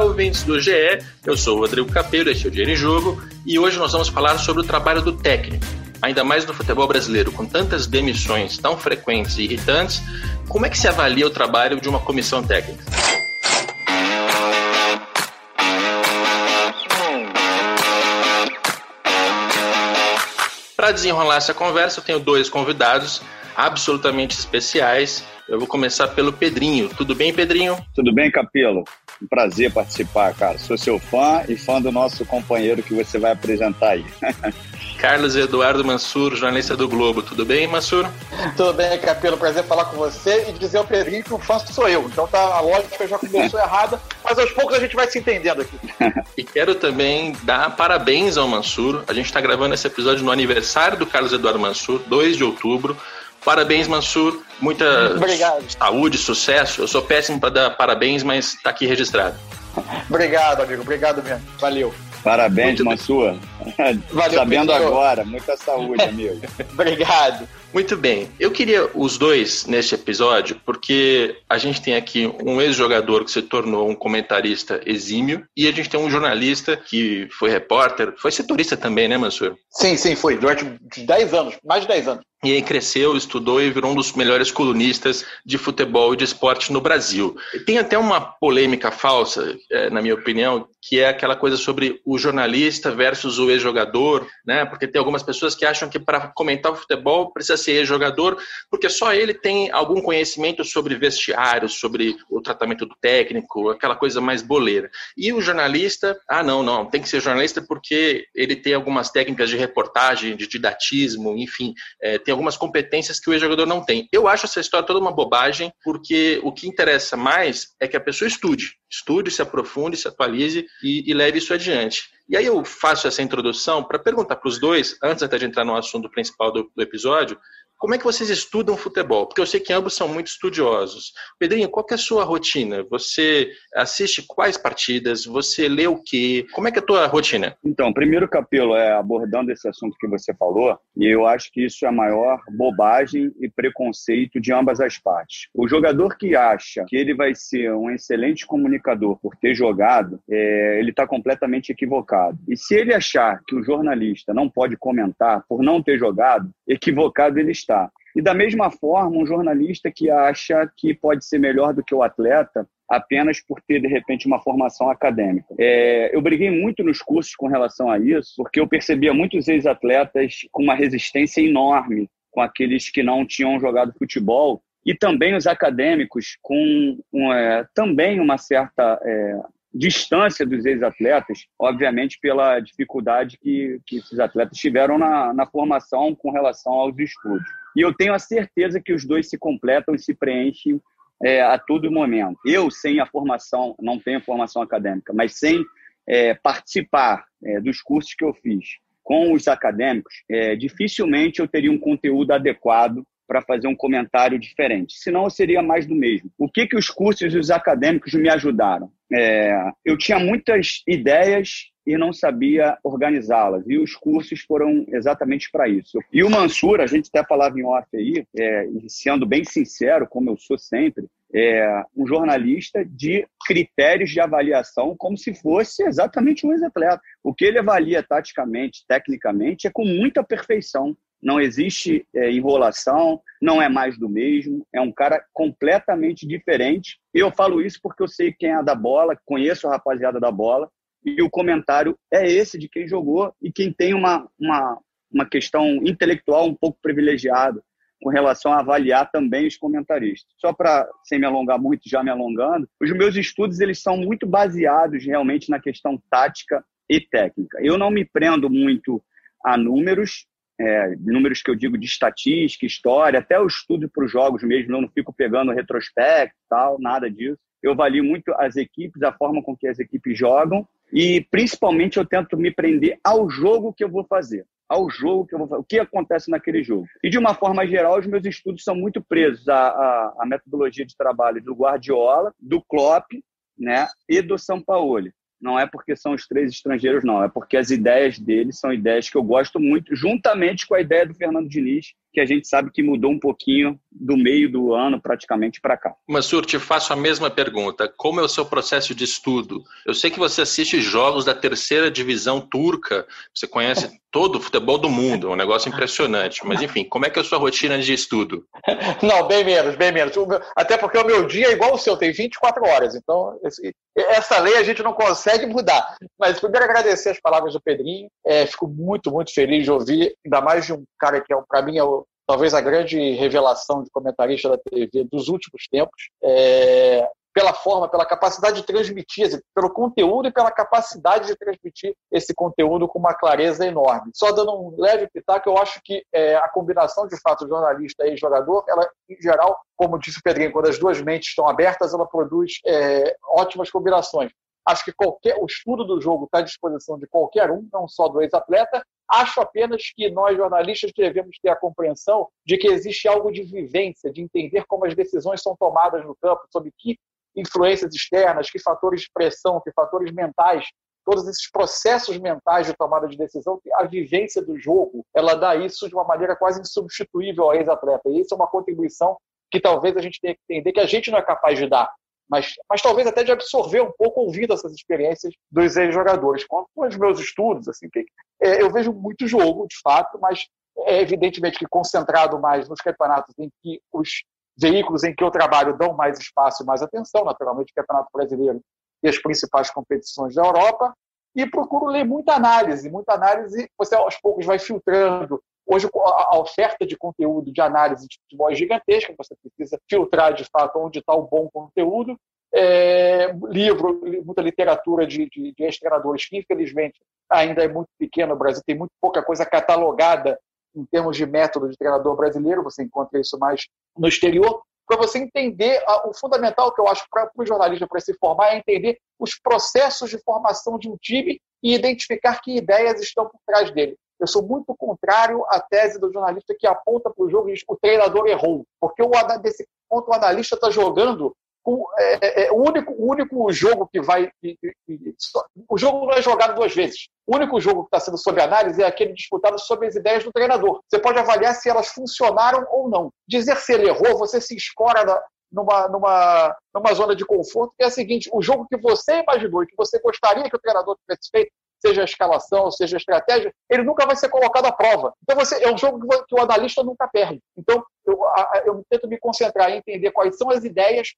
Olá, ouvintes do GE. Eu sou o Rodrigo Capello, este é o Dinheiro em Jogo, e hoje nós vamos falar sobre o trabalho do técnico. Ainda mais no futebol brasileiro, com tantas demissões tão frequentes e irritantes, como é que se avalia o trabalho de uma comissão técnica? Para desenrolar essa conversa, eu tenho dois convidados absolutamente especiais. Eu vou começar pelo Pedrinho. Tudo bem, Pedrinho? Tudo bem, Capelo. Um prazer participar, cara. Sou seu fã e fã do nosso companheiro que você vai apresentar aí. Carlos Eduardo Mansur, jornalista do Globo. Tudo bem, Mansur? Tudo bem, Capelo. Prazer falar com você e dizer ao Pedrinho que o fã sou eu. Então tá, a lógica já começou errada, mas aos poucos a gente vai se entendendo aqui. e quero também dar parabéns ao Mansur. A gente está gravando esse episódio no aniversário do Carlos Eduardo Mansur, 2 de outubro. Parabéns, Mansur. Muita Obrigado. saúde, sucesso. Eu sou péssimo para dar parabéns, mas está aqui registrado. Obrigado, amigo. Obrigado mesmo. Valeu. Parabéns, Mansur. Valeu, Sabendo agora. Muita saúde, amigo. Obrigado. Muito bem. Eu queria os dois neste episódio, porque a gente tem aqui um ex-jogador que se tornou um comentarista exímio e a gente tem um jornalista que foi repórter, foi setorista também, né, Mansur? Sim, sim, foi. Durante 10 anos, mais de 10 anos. E aí cresceu, estudou e virou um dos melhores colunistas de futebol e de esporte no Brasil. Tem até uma polêmica falsa, é, na minha opinião, que é aquela coisa sobre o jornalista versus o ex-jogador, né? Porque tem algumas pessoas que acham que para comentar o futebol precisa ser ex-jogador, porque só ele tem algum conhecimento sobre vestiário, sobre o tratamento do técnico, aquela coisa mais boleira. E o jornalista, ah, não, não, tem que ser jornalista porque ele tem algumas técnicas de reportagem, de didatismo, enfim, é, tem algumas competências que o ex-jogador não tem. Eu acho essa história toda uma bobagem, porque o que interessa mais é que a pessoa estude. Estude, se aprofunde, se atualize e, e leve isso adiante. E aí eu faço essa introdução para perguntar para os dois, antes até de entrar no assunto principal do, do episódio, como é que vocês estudam futebol? Porque eu sei que ambos são muito estudiosos. Pedrinho, qual é a sua rotina? Você assiste quais partidas? Você lê o quê? Como é que é a tua rotina? Então, primeiro capítulo é abordando esse assunto que você falou, e eu acho que isso é a maior bobagem e preconceito de ambas as partes. O jogador que acha que ele vai ser um excelente comunicador por ter jogado, é, ele está completamente equivocado. E se ele achar que o jornalista não pode comentar por não ter jogado, equivocado ele está e da mesma forma, um jornalista que acha que pode ser melhor do que o atleta apenas por ter, de repente, uma formação acadêmica. É, eu briguei muito nos cursos com relação a isso, porque eu percebia muitos ex-atletas com uma resistência enorme com aqueles que não tinham jogado futebol e também os acadêmicos com um, é, também uma certa é, distância dos ex-atletas, obviamente pela dificuldade que, que esses atletas tiveram na, na formação com relação aos estudos. E eu tenho a certeza que os dois se completam e se preenchem é, a todo momento. Eu, sem a formação, não tenho formação acadêmica, mas sem é, participar é, dos cursos que eu fiz com os acadêmicos, é, dificilmente eu teria um conteúdo adequado para fazer um comentário diferente. Senão seria mais do mesmo. O que, que os cursos e os acadêmicos me ajudaram? É, eu tinha muitas ideias e não sabia organizá-las. E os cursos foram exatamente para isso. E o Mansur, a gente até falava em off aí, é, sendo bem sincero, como eu sou sempre, é um jornalista de critérios de avaliação como se fosse exatamente um ex-atleta. O que ele avalia taticamente, tecnicamente, é com muita perfeição. Não existe é, enrolação, não é mais do mesmo, é um cara completamente diferente. Eu falo isso porque eu sei quem é da bola, conheço a rapaziada da bola, e o comentário é esse de quem jogou e quem tem uma, uma, uma questão intelectual um pouco privilegiada com relação a avaliar também os comentaristas. Só para, sem me alongar muito, já me alongando, os meus estudos eles são muito baseados realmente na questão tática e técnica. Eu não me prendo muito a números, é, números que eu digo de estatística, história, até o estudo para os jogos mesmo, eu não fico pegando retrospecto, tal, nada disso. Eu avalio muito as equipes, a forma com que as equipes jogam e principalmente eu tento me prender ao jogo que eu vou fazer, ao jogo que eu vou fazer, o que acontece naquele jogo. E de uma forma geral, os meus estudos são muito presos à, à, à metodologia de trabalho do Guardiola, do Klopp, né, e do Sampaoli. Não é porque são os três estrangeiros, não. É porque as ideias deles são ideias que eu gosto muito, juntamente com a ideia do Fernando Diniz, que a gente sabe que mudou um pouquinho do meio do ano praticamente para cá. Mansur, te faço a mesma pergunta. Como é o seu processo de estudo? Eu sei que você assiste jogos da terceira divisão turca, você conhece todo o futebol do mundo, é um negócio impressionante. Mas enfim, como é que é a sua rotina de estudo? Não, bem menos, bem menos. Até porque o meu dia é igual o seu, tem 24 horas. Então, essa lei a gente não consegue mudar. Mas primeiro agradecer as palavras do Pedrinho. É, fico muito, muito feliz de ouvir, ainda mais de um cara que é, para mim é o talvez a grande revelação de comentarista da TV dos últimos tempos, é, pela forma, pela capacidade de transmitir, pelo conteúdo e pela capacidade de transmitir esse conteúdo com uma clareza enorme. Só dando um leve pitaco, eu acho que é, a combinação de fato jornalista e jogador, ela, em geral, como disse o Pedrinho, quando as duas mentes estão abertas, ela produz é, ótimas combinações. Acho que qualquer, o estudo do jogo está à disposição de qualquer um, não só do ex-atleta. Acho apenas que nós, jornalistas, devemos ter a compreensão de que existe algo de vivência, de entender como as decisões são tomadas no campo, sobre que influências externas, que fatores de pressão, que fatores mentais, todos esses processos mentais de tomada de decisão, a vivência do jogo, ela dá isso de uma maneira quase insubstituível ao ex-atleta. E isso é uma contribuição que talvez a gente tenha que entender que a gente não é capaz de dar mas, mas talvez até de absorver um pouco ouvindo essas experiências dos ex-jogadores. Quanto aos meus estudos, assim, é, eu vejo muito jogo, de fato, mas é evidentemente que concentrado mais nos campeonatos em que os veículos em que eu trabalho dão mais espaço e mais atenção, naturalmente, o Campeonato Brasileiro e as principais competições da Europa, e procuro ler muita análise, muita análise, você aos poucos vai filtrando Hoje, a oferta de conteúdo de análise de futebol é gigantesca, você precisa filtrar de fato onde está o bom conteúdo. É, livro, muita literatura de, de, de ex-treinadores, que infelizmente ainda é muito pequeno. O Brasil tem muito pouca coisa catalogada em termos de método de treinador brasileiro, você encontra isso mais no exterior. Para você entender, o fundamental que eu acho para o jornalista para se formar é entender os processos de formação de um time e identificar que ideias estão por trás dele. Eu sou muito contrário à tese do jornalista que aponta para o jogo e diz que o treinador errou, porque o, desse ponto o analista está jogando com, é, é, é, o, único, o único jogo que vai. O jogo não é jogado duas vezes. O único jogo que está sendo sob análise é aquele disputado sobre as ideias do treinador. Você pode avaliar se elas funcionaram ou não. Dizer se ele errou, você se escora na, numa, numa, numa zona de conforto, que é a seguinte: o jogo que você imaginou e que você gostaria que o treinador tivesse feito, seja a escalação, seja a estratégia, ele nunca vai ser colocado à prova. Então você, é um jogo que o analista nunca perde. Então eu, eu tento me concentrar em entender quais são as ideias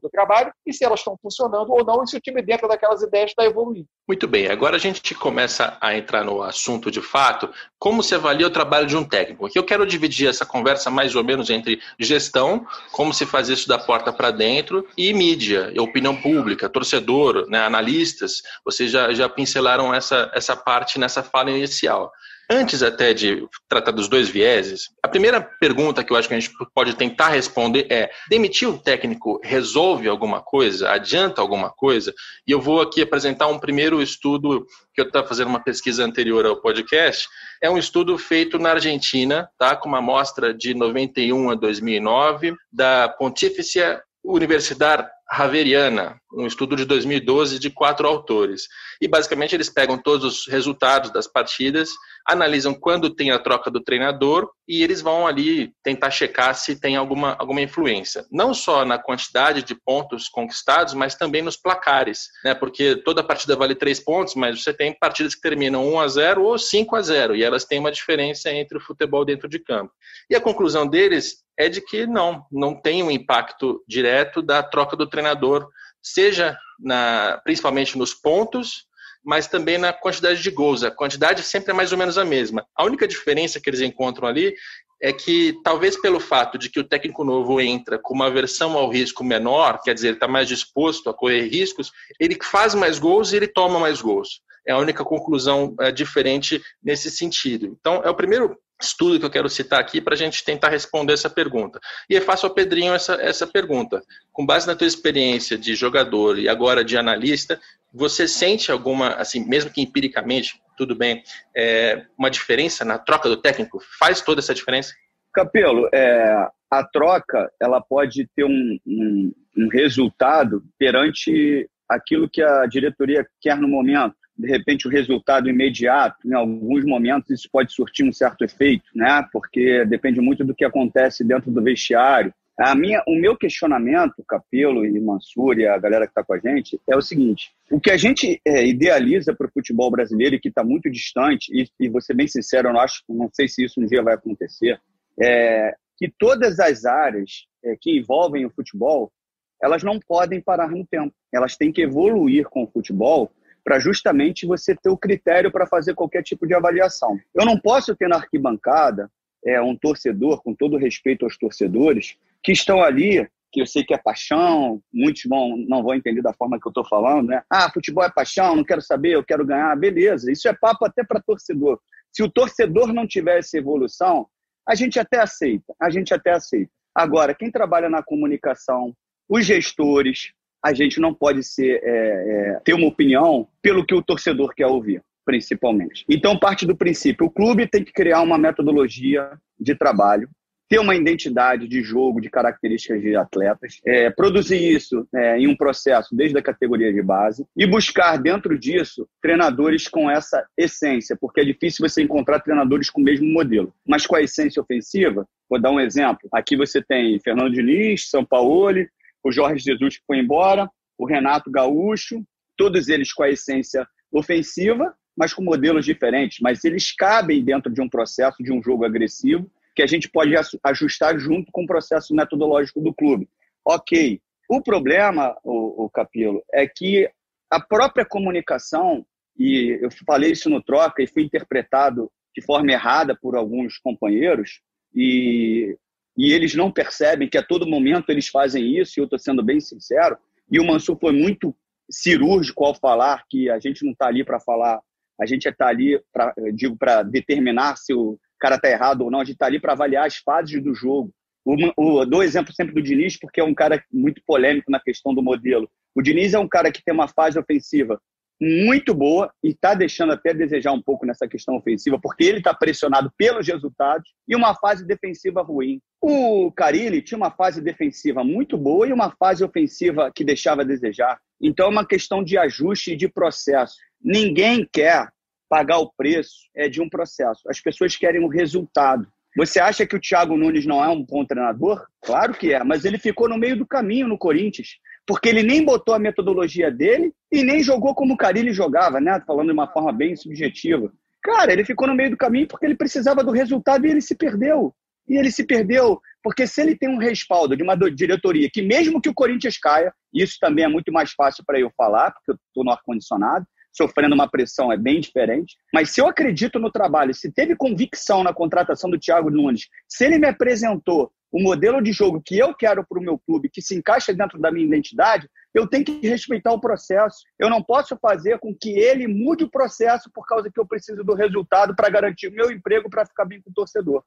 do trabalho e se elas estão funcionando ou não, e se o time dentro daquelas ideias está evoluindo. Muito bem, agora a gente começa a entrar no assunto de fato, como se avalia o trabalho de um técnico. Aqui eu quero dividir essa conversa mais ou menos entre gestão, como se faz isso da porta para dentro, e mídia, opinião pública, torcedor, né, analistas. Vocês já, já pincelaram essa, essa parte nessa fala inicial. Antes até de tratar dos dois vieses, a primeira pergunta que eu acho que a gente pode tentar responder é: demitir o técnico resolve alguma coisa? Adianta alguma coisa? E eu vou aqui apresentar um primeiro estudo que eu estava fazendo uma pesquisa anterior ao podcast. É um estudo feito na Argentina, tá? com uma amostra de 91 a 2009, da Pontífice Universidade Haveriana, um estudo de 2012 de quatro autores. E basicamente eles pegam todos os resultados das partidas, analisam quando tem a troca do treinador e eles vão ali tentar checar se tem alguma, alguma influência. Não só na quantidade de pontos conquistados, mas também nos placares, né? Porque toda partida vale três pontos, mas você tem partidas que terminam 1 a 0 ou 5 a 0 e elas têm uma diferença entre o futebol dentro de campo. E a conclusão deles é de que não, não tem um impacto direto da troca do treinador, seja na, principalmente nos pontos, mas também na quantidade de gols. A quantidade sempre é mais ou menos a mesma. A única diferença que eles encontram ali é que, talvez pelo fato de que o técnico novo entra com uma versão ao risco menor, quer dizer, ele está mais disposto a correr riscos, ele faz mais gols e ele toma mais gols. É a única conclusão é, diferente nesse sentido. Então, é o primeiro estudo que eu quero citar aqui para a gente tentar responder essa pergunta. E eu faço ao Pedrinho essa, essa pergunta. Com base na tua experiência de jogador e agora de analista, você sente alguma, assim, mesmo que empiricamente, tudo bem, é, uma diferença na troca do técnico? Faz toda essa diferença? Capelo, é, a troca ela pode ter um, um, um resultado perante aquilo que a diretoria quer no momento de repente, o resultado imediato, em alguns momentos isso pode surtir um certo efeito, né? Porque depende muito do que acontece dentro do vestiário. A minha, o meu questionamento, Capelo e Mansur e a galera que está com a gente, é o seguinte: o que a gente é, idealiza para o futebol brasileiro e que está muito distante, e, e vou ser bem sincero, eu não, acho, não sei se isso um dia vai acontecer, é que todas as áreas é, que envolvem o futebol, elas não podem parar no tempo. Elas têm que evoluir com o futebol para justamente você ter o critério para fazer qualquer tipo de avaliação. Eu não posso ter na arquibancada é, um torcedor, com todo respeito aos torcedores, que estão ali, que eu sei que é paixão, muitos vão, não vão entender da forma que eu estou falando, né? Ah, futebol é paixão, não quero saber, eu quero ganhar, beleza. Isso é papo até para torcedor. Se o torcedor não tiver essa evolução, a gente até aceita, a gente até aceita. Agora, quem trabalha na comunicação, os gestores, a gente não pode ser, é, é, ter uma opinião pelo que o torcedor quer ouvir, principalmente. Então, parte do princípio: o clube tem que criar uma metodologia de trabalho, ter uma identidade de jogo, de características de atletas, é, produzir isso é, em um processo desde a categoria de base e buscar dentro disso treinadores com essa essência, porque é difícil você encontrar treinadores com o mesmo modelo, mas com a essência ofensiva. Vou dar um exemplo. Aqui você tem Fernando Diniz, São Paulo, o Jorge Jesus que foi embora, o Renato Gaúcho, todos eles com a essência ofensiva, mas com modelos diferentes, mas eles cabem dentro de um processo de um jogo agressivo que a gente pode ajustar junto com o processo metodológico do clube. Ok. O problema, o, o Capilo, é que a própria comunicação, e eu falei isso no troca e fui interpretado de forma errada por alguns companheiros, e e eles não percebem que a todo momento eles fazem isso, e eu estou sendo bem sincero, e o Mansur foi muito cirúrgico ao falar que a gente não está ali para falar, a gente está ali, pra, digo, para determinar se o cara está errado ou não, a gente está ali para avaliar as fases do jogo. O, o, dou exemplo sempre do Diniz, porque é um cara muito polêmico na questão do modelo. O Diniz é um cara que tem uma fase ofensiva muito boa e está deixando até desejar um pouco nessa questão ofensiva, porque ele está pressionado pelos resultados e uma fase defensiva ruim. O Carilli tinha uma fase defensiva muito boa e uma fase ofensiva que deixava a desejar. Então é uma questão de ajuste e de processo. Ninguém quer pagar o preço é, de um processo. As pessoas querem o um resultado. Você acha que o Thiago Nunes não é um bom treinador? Claro que é, mas ele ficou no meio do caminho no Corinthians porque ele nem botou a metodologia dele e nem jogou como o Carilli jogava, né? Falando de uma forma bem subjetiva. Cara, ele ficou no meio do caminho porque ele precisava do resultado e ele se perdeu. E ele se perdeu porque se ele tem um respaldo de uma diretoria que mesmo que o Corinthians caia, isso também é muito mais fácil para eu falar, porque eu estou no ar-condicionado, sofrendo uma pressão é bem diferente. Mas se eu acredito no trabalho, se teve convicção na contratação do Thiago Nunes, se ele me apresentou o modelo de jogo que eu quero para o meu clube, que se encaixa dentro da minha identidade, eu tenho que respeitar o processo. Eu não posso fazer com que ele mude o processo por causa que eu preciso do resultado para garantir o meu emprego para ficar bem com o torcedor.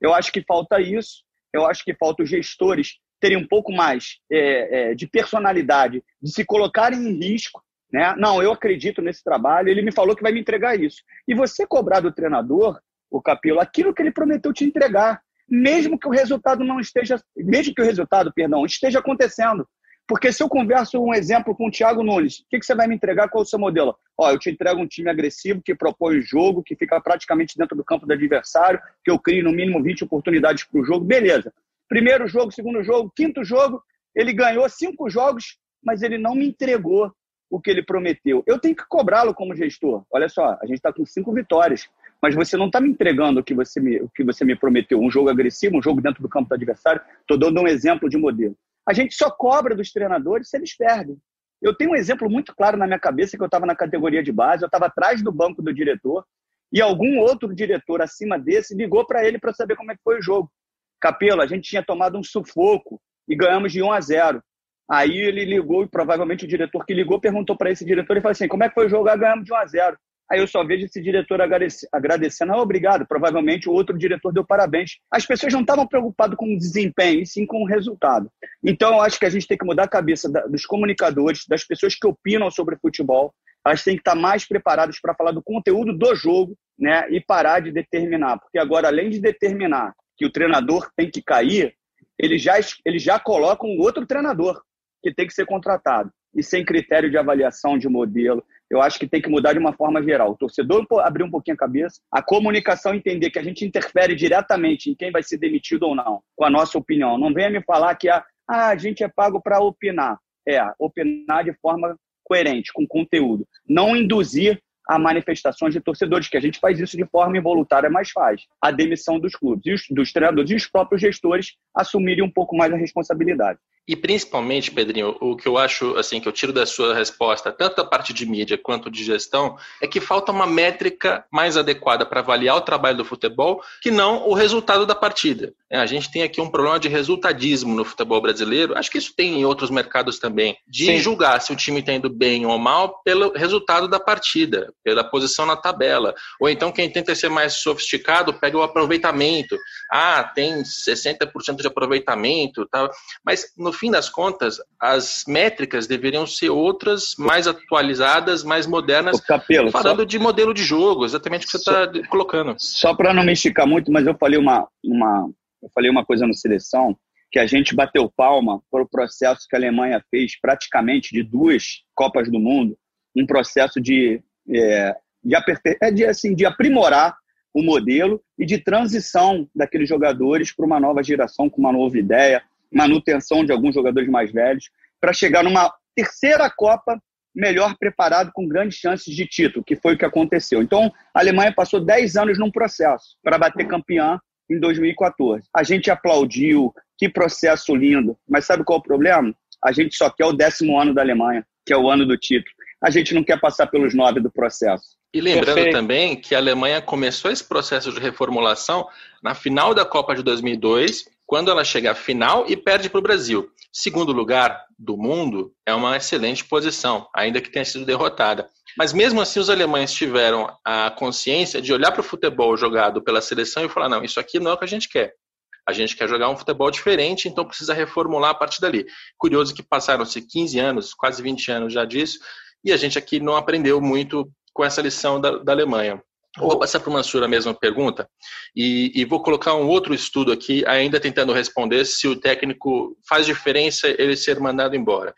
Eu acho que falta isso. Eu acho que falta os gestores terem um pouco mais é, é, de personalidade, de se colocarem em risco. Né? Não, eu acredito nesse trabalho, ele me falou que vai me entregar isso. E você cobrar do treinador, o Capelo, aquilo que ele prometeu te entregar mesmo que o resultado não esteja, mesmo que o resultado, perdão, esteja acontecendo. Porque se eu converso um exemplo com o Thiago Nunes, o que, que você vai me entregar? Qual é o seu modelo? Ó, eu te entrego um time agressivo que propõe o jogo, que fica praticamente dentro do campo do adversário, que eu crio no mínimo 20 oportunidades para o jogo. Beleza. Primeiro jogo, segundo jogo, quinto jogo, ele ganhou cinco jogos, mas ele não me entregou o que ele prometeu. Eu tenho que cobrá-lo como gestor. Olha só, a gente está com cinco vitórias mas você não está me entregando o que, você me, o que você me prometeu, um jogo agressivo, um jogo dentro do campo do adversário. Estou dando um exemplo de modelo. A gente só cobra dos treinadores se eles perdem. Eu tenho um exemplo muito claro na minha cabeça que eu estava na categoria de base, eu estava atrás do banco do diretor e algum outro diretor acima desse ligou para ele para saber como é que foi o jogo. Capelo, a gente tinha tomado um sufoco e ganhamos de 1 a 0. Aí ele ligou e provavelmente o diretor que ligou perguntou para esse diretor e falou assim: como é que foi o jogo? Ah, ganhamos de 1 a 0. Aí eu só vejo esse diretor agradecendo, ah, obrigado. Provavelmente o outro diretor deu parabéns. As pessoas não estavam preocupadas com o desempenho, e sim com o resultado. Então eu acho que a gente tem que mudar a cabeça dos comunicadores, das pessoas que opinam sobre futebol. Elas têm que estar mais preparadas para falar do conteúdo do jogo né, e parar de determinar. Porque agora, além de determinar que o treinador tem que cair, eles já, eles já colocam outro treinador que tem que ser contratado. E sem critério de avaliação de modelo, eu acho que tem que mudar de uma forma geral. O torcedor abrir um pouquinho a cabeça, a comunicação entender que a gente interfere diretamente em quem vai ser demitido ou não, com a nossa opinião. Não venha me falar que a, ah, a gente é pago para opinar. É, opinar de forma coerente, com conteúdo. Não induzir a manifestações de torcedores, que a gente faz isso de forma involuntária, mas faz. A demissão dos clubes, dos treinadores e os próprios gestores assumirem um pouco mais a responsabilidade. E principalmente, Pedrinho, o que eu acho, assim, que eu tiro da sua resposta, tanto da parte de mídia quanto de gestão, é que falta uma métrica mais adequada para avaliar o trabalho do futebol, que não o resultado da partida. É, a gente tem aqui um problema de resultadismo no futebol brasileiro, acho que isso tem em outros mercados também, de Sim. julgar se o time está indo bem ou mal pelo resultado da partida, pela posição na tabela. Ou então quem tenta ser mais sofisticado pega o aproveitamento. Ah, tem 60% de aproveitamento, tá? mas no fim das contas, as métricas deveriam ser outras, mais atualizadas, mais modernas, Capelo, falando só... de modelo de jogo, exatamente o que você está colocando. Só para não me esticar muito, mas eu falei uma, uma, eu falei uma coisa no seleção, que a gente bateu palma para o processo que a Alemanha fez praticamente de duas Copas do Mundo, um processo de, é, de, aperfei... é de, assim, de aprimorar o modelo e de transição daqueles jogadores para uma nova geração com uma nova ideia, manutenção de alguns jogadores mais velhos, para chegar numa terceira Copa melhor preparado, com grandes chances de título, que foi o que aconteceu. Então, a Alemanha passou 10 anos num processo para bater campeã em 2014. A gente aplaudiu, que processo lindo, mas sabe qual é o problema? A gente só quer o décimo ano da Alemanha, que é o ano do título. A gente não quer passar pelos nove do processo. E lembrando Perfeito. também que a Alemanha começou esse processo de reformulação na final da Copa de 2002 quando ela chega à final e perde para o Brasil. Segundo lugar do mundo é uma excelente posição, ainda que tenha sido derrotada. Mas mesmo assim, os alemães tiveram a consciência de olhar para o futebol jogado pela seleção e falar: não, isso aqui não é o que a gente quer. A gente quer jogar um futebol diferente, então precisa reformular a partir dali. Curioso que passaram-se 15 anos, quase 20 anos já disso, e a gente aqui não aprendeu muito com essa lição da, da Alemanha. Vou passar para o Mansur a mesma pergunta e, e, vou colocar um outro estudo aqui, ainda tentando responder se o técnico faz diferença ele ser mandado embora.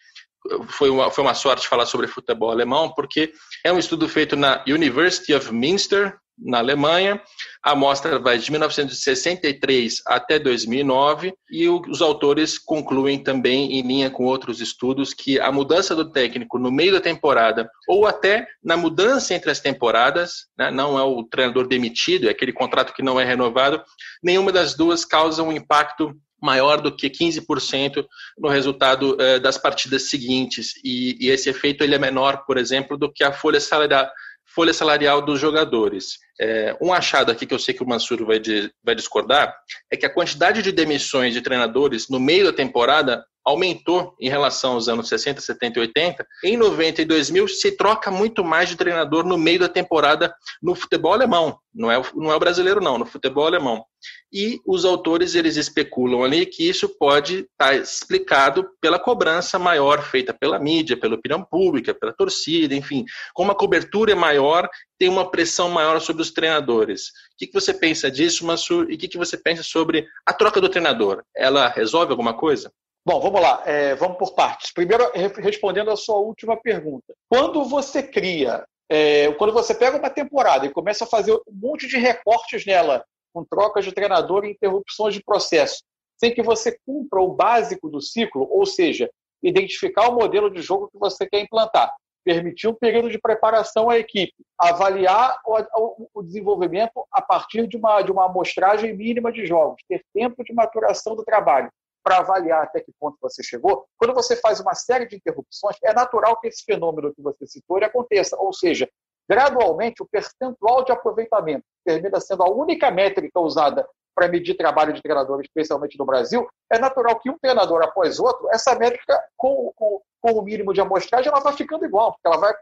Foi uma, foi uma sorte falar sobre futebol alemão, porque é um estudo feito na University of Münster, na Alemanha. A amostra vai de 1963 até 2009 e os autores concluem também, em linha com outros estudos, que a mudança do técnico no meio da temporada ou até na mudança entre as temporadas, né, não é o treinador demitido, é aquele contrato que não é renovado, nenhuma das duas causa um impacto maior do que 15% no resultado eh, das partidas seguintes. E, e, esse efeito ele é menor, por exemplo, do que a folha salarial folha salarial dos jogadores. É, um achado aqui que eu sei que o Mansur vai, de, vai discordar é que a quantidade de demissões de treinadores no meio da temporada aumentou em relação aos anos 60, 70 e 80. Em 90 e 2000 se troca muito mais de treinador no meio da temporada no futebol alemão. Não é, não é o brasileiro, não, no futebol alemão. E os autores eles especulam ali que isso pode estar explicado pela cobrança maior feita pela mídia, pela opinião pública, pela torcida, enfim. Como a cobertura maior, tem uma pressão maior sobre os treinadores. O que, você pensa disso, Mansur? E o que, que você pensa sobre a troca do treinador? Ela resolve alguma coisa? Bom, vamos lá, é, vamos por partes. Primeiro, respondendo a sua última pergunta. Quando você cria, é, quando você pega uma temporada e começa a fazer um monte de recortes nela, com trocas de treinador e interrupções de processo, sem que você cumpra o básico do ciclo, ou seja, identificar o modelo de jogo que você quer implantar, permitir um período de preparação à equipe, avaliar o, o desenvolvimento a partir de uma, de uma amostragem mínima de jogos, ter tempo de maturação do trabalho para avaliar até que ponto você chegou, quando você faz uma série de interrupções, é natural que esse fenômeno que você citou aconteça. Ou seja, gradualmente o percentual de aproveitamento termina sendo a única métrica usada para medir trabalho de treinador, especialmente no Brasil, é natural que um treinador após outro, essa métrica, com, com, com o mínimo de amostragem, ela vai ficando igual, porque ela, vai,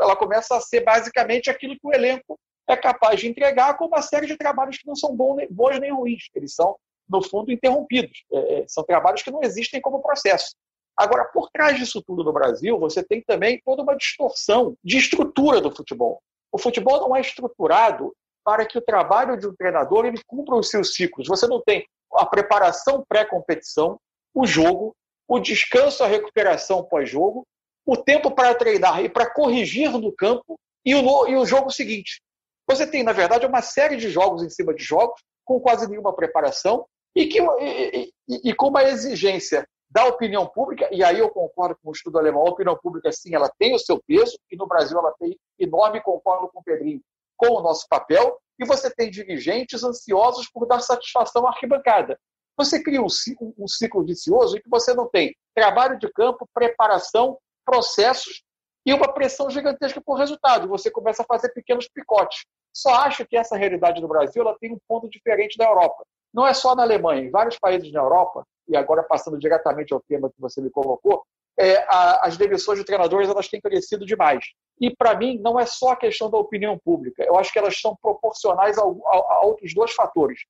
ela começa a ser basicamente aquilo que o elenco é capaz de entregar com uma série de trabalhos que não são bons nem ruins, eles são no fundo, interrompidos. É, é, são trabalhos que não existem como processo. Agora, por trás disso tudo no Brasil, você tem também toda uma distorção de estrutura do futebol. O futebol não é estruturado para que o trabalho de um treinador ele cumpra os seus ciclos. Você não tem a preparação pré-competição, o jogo, o descanso, a recuperação pós-jogo, o tempo para treinar e para corrigir no campo e o, e o jogo seguinte. Você tem, na verdade, uma série de jogos em cima de jogos, com quase nenhuma preparação, e, que, e, e, e com uma exigência da opinião pública, e aí eu concordo com o estudo alemão, a opinião pública, sim, ela tem o seu peso, e no Brasil ela tem enorme, concordo com o Pedrinho, com o nosso papel, e você tem dirigentes ansiosos por dar satisfação à arquibancada. Você cria um ciclo, um ciclo vicioso em que você não tem trabalho de campo, preparação, processos e uma pressão gigantesca por resultado. Você começa a fazer pequenos picotes. Só acho que essa realidade no Brasil ela tem um ponto diferente da Europa. Não é só na Alemanha, em vários países na Europa, e agora passando diretamente ao tema que você me colocou, é, a, as demissões de treinadores elas têm crescido demais. E, para mim, não é só a questão da opinião pública. Eu acho que elas são proporcionais a, a, outros dois fatores.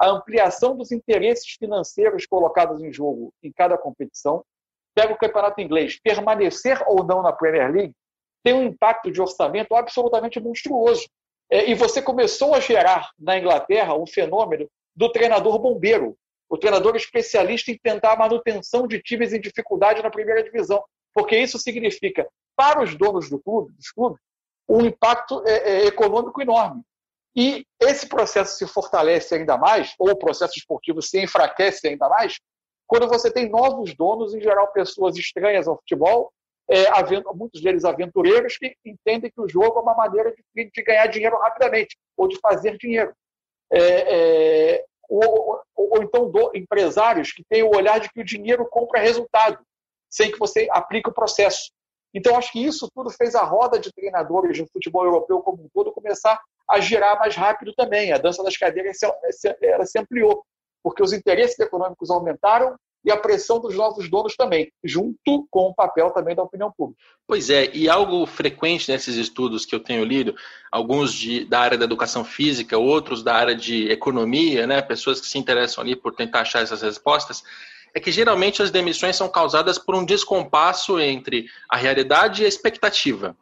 A ampliação dos interesses financeiros colocados em jogo em cada competição. Pega o campeonato inglês. Permanecer ou não na Premier League tem um impacto de orçamento absolutamente monstruoso. É, e você começou a gerar na Inglaterra um fenômeno do treinador bombeiro, o treinador especialista em tentar a manutenção de times em dificuldade na primeira divisão, porque isso significa, para os donos do clube, dos clubes, um impacto é, é, econômico enorme. E esse processo se fortalece ainda mais, ou o processo esportivo se enfraquece ainda mais, quando você tem novos donos, em geral pessoas estranhas ao futebol, é, muitos deles aventureiros, que entendem que o jogo é uma maneira de, de ganhar dinheiro rapidamente, ou de fazer dinheiro. É, é, ou, ou, ou, então do, empresários que têm o olhar de que o dinheiro compra resultado, sem que você aplique o processo. Então, acho que isso tudo fez a roda de treinadores do futebol europeu como um todo começar a girar mais rápido também. A dança das cadeiras se, se, se ampliou, porque os interesses econômicos aumentaram e a pressão dos novos donos também, junto com o papel também da opinião pública. Pois é, e algo frequente nesses estudos que eu tenho lido, alguns de, da área da educação física, outros da área de economia, né, pessoas que se interessam ali por tentar achar essas respostas, é que geralmente as demissões são causadas por um descompasso entre a realidade e a expectativa.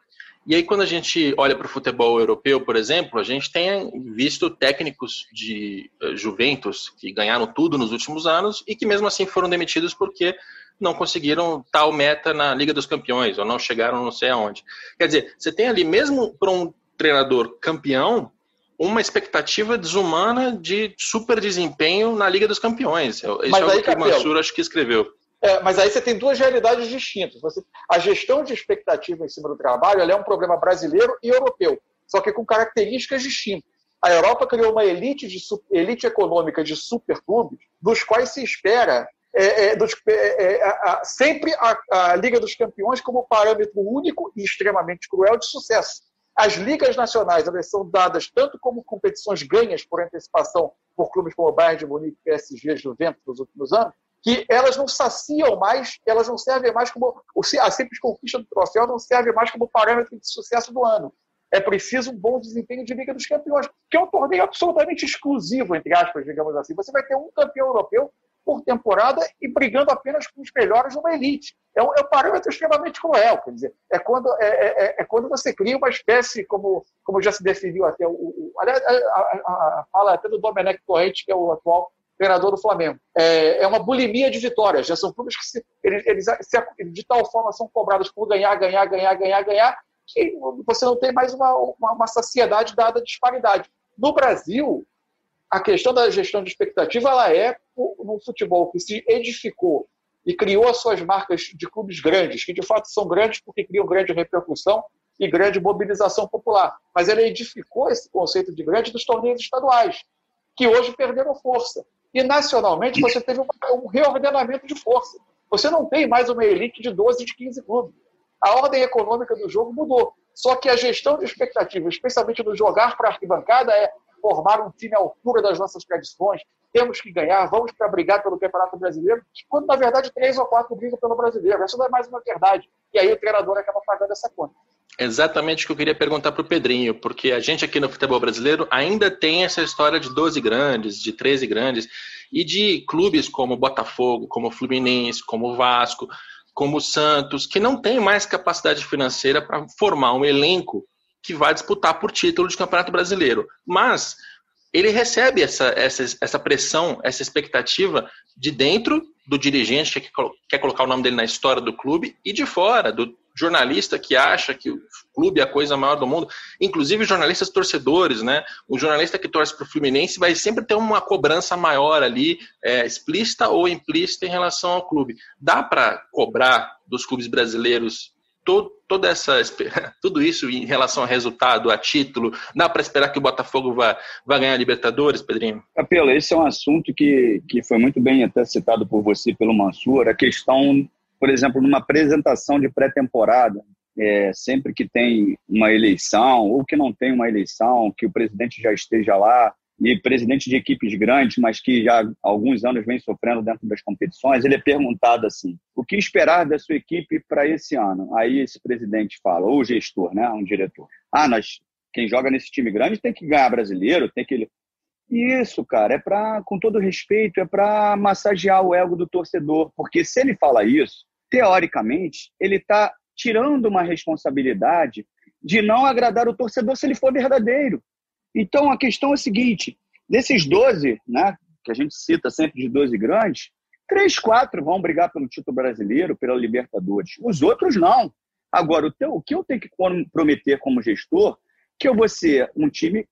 E aí, quando a gente olha para o futebol europeu, por exemplo, a gente tem visto técnicos de uh, Juventus que ganharam tudo nos últimos anos e que mesmo assim foram demitidos porque não conseguiram tal meta na Liga dos Campeões ou não chegaram não sei aonde. Quer dizer, você tem ali, mesmo para um treinador campeão, uma expectativa desumana de super desempenho na Liga dos Campeões. Isso Mas é o que o Mansur acho que escreveu. É, mas aí você tem duas realidades distintas. Você, a gestão de expectativa em cima do trabalho é um problema brasileiro e europeu, só que com características distintas. A Europa criou uma elite, de, elite econômica de superclubes, dos quais se espera é, é, dos, é, é, a, sempre a, a, Liga dos Campeões como parâmetro único e extremamente cruel de sucesso. As ligas nacionais elas são dadas tanto como competições ganhas por antecipação por clubes como o Bayern de Munique, PSG, Juventus nos últimos anos, que elas não saciam mais, elas não servem mais como. A simples conquista do troféu não serve mais como parâmetro de sucesso do ano. É preciso um bom desempenho de Liga dos Campeões, que é um torneio absolutamente exclusivo, entre aspas, digamos assim. Você vai ter um campeão europeu por temporada e brigando apenas com os melhores numa elite. É um, é um parâmetro extremamente cruel, quer dizer, é quando, é, é, é, é quando você cria uma espécie, como, como já se definiu até o. o aliás, a, a, a, fala até do Domenech Torrente, que é o atual treinador do Flamengo. É, é uma bulimia de vitórias. Já são clubes que, se, eles, eles se, de tal forma, são cobrados por ganhar, ganhar, ganhar, ganhar, ganhar, que você não tem mais uma, uma, uma saciedade dada a disparidade. No Brasil, a questão da gestão de expectativa ela é no futebol que se edificou e criou as suas marcas de clubes grandes, que de fato são grandes porque criam grande repercussão e grande mobilização popular. Mas ela edificou esse conceito de grande dos torneios estaduais, que hoje perderam força. E nacionalmente você teve um reordenamento de força. Você não tem mais uma elite de 12, de 15 clubes. A ordem econômica do jogo mudou. Só que a gestão de expectativa, especialmente no jogar para a arquibancada, é formar um time à altura das nossas tradições. Temos que ganhar, vamos para brigar pelo Campeonato Brasileiro, quando na verdade três ou quatro brigam pelo Brasileiro. Essa não é mais uma verdade. E aí o treinador acaba pagando essa conta. Exatamente o que eu queria perguntar para o Pedrinho, porque a gente aqui no futebol brasileiro ainda tem essa história de 12 grandes, de 13 grandes, e de clubes como Botafogo, como Fluminense, como Vasco, como Santos, que não tem mais capacidade financeira para formar um elenco que vai disputar por título de Campeonato Brasileiro. Mas ele recebe essa, essa, essa pressão, essa expectativa de dentro do dirigente que quer colocar o nome dele na história do clube e de fora, do jornalista que acha que o clube é a coisa maior do mundo, inclusive jornalistas torcedores, né? O jornalista que torce para o Fluminense vai sempre ter uma cobrança maior ali, é, explícita ou implícita em relação ao clube. Dá para cobrar dos clubes brasileiros todo, toda essa tudo isso em relação a resultado, a título, dá para esperar que o Botafogo vá, vá ganhar a Libertadores, Pedrinho? Capelo, esse é um assunto que, que foi muito bem até citado por você pelo Mansur, a questão, por exemplo, numa apresentação de pré-temporada, é, sempre que tem uma eleição ou que não tem uma eleição, que o presidente já esteja lá, e presidente de equipes grandes, mas que já há alguns anos vem sofrendo dentro das competições, ele é perguntado assim: o que esperar da sua equipe para esse ano? Aí esse presidente fala, ou gestor, né, um diretor: ah, nós, quem joga nesse time grande tem que ganhar brasileiro, tem que. Isso, cara, é para, com todo respeito, é para massagear o ego do torcedor, porque se ele fala isso, teoricamente, ele está tirando uma responsabilidade de não agradar o torcedor se ele for verdadeiro. Então, a questão é a seguinte: desses 12, né, que a gente cita sempre de 12 grandes, três, quatro vão brigar pelo título brasileiro, pela Libertadores. Os outros não. Agora, o, teu, o que eu tenho que prometer como gestor que eu vou ser um time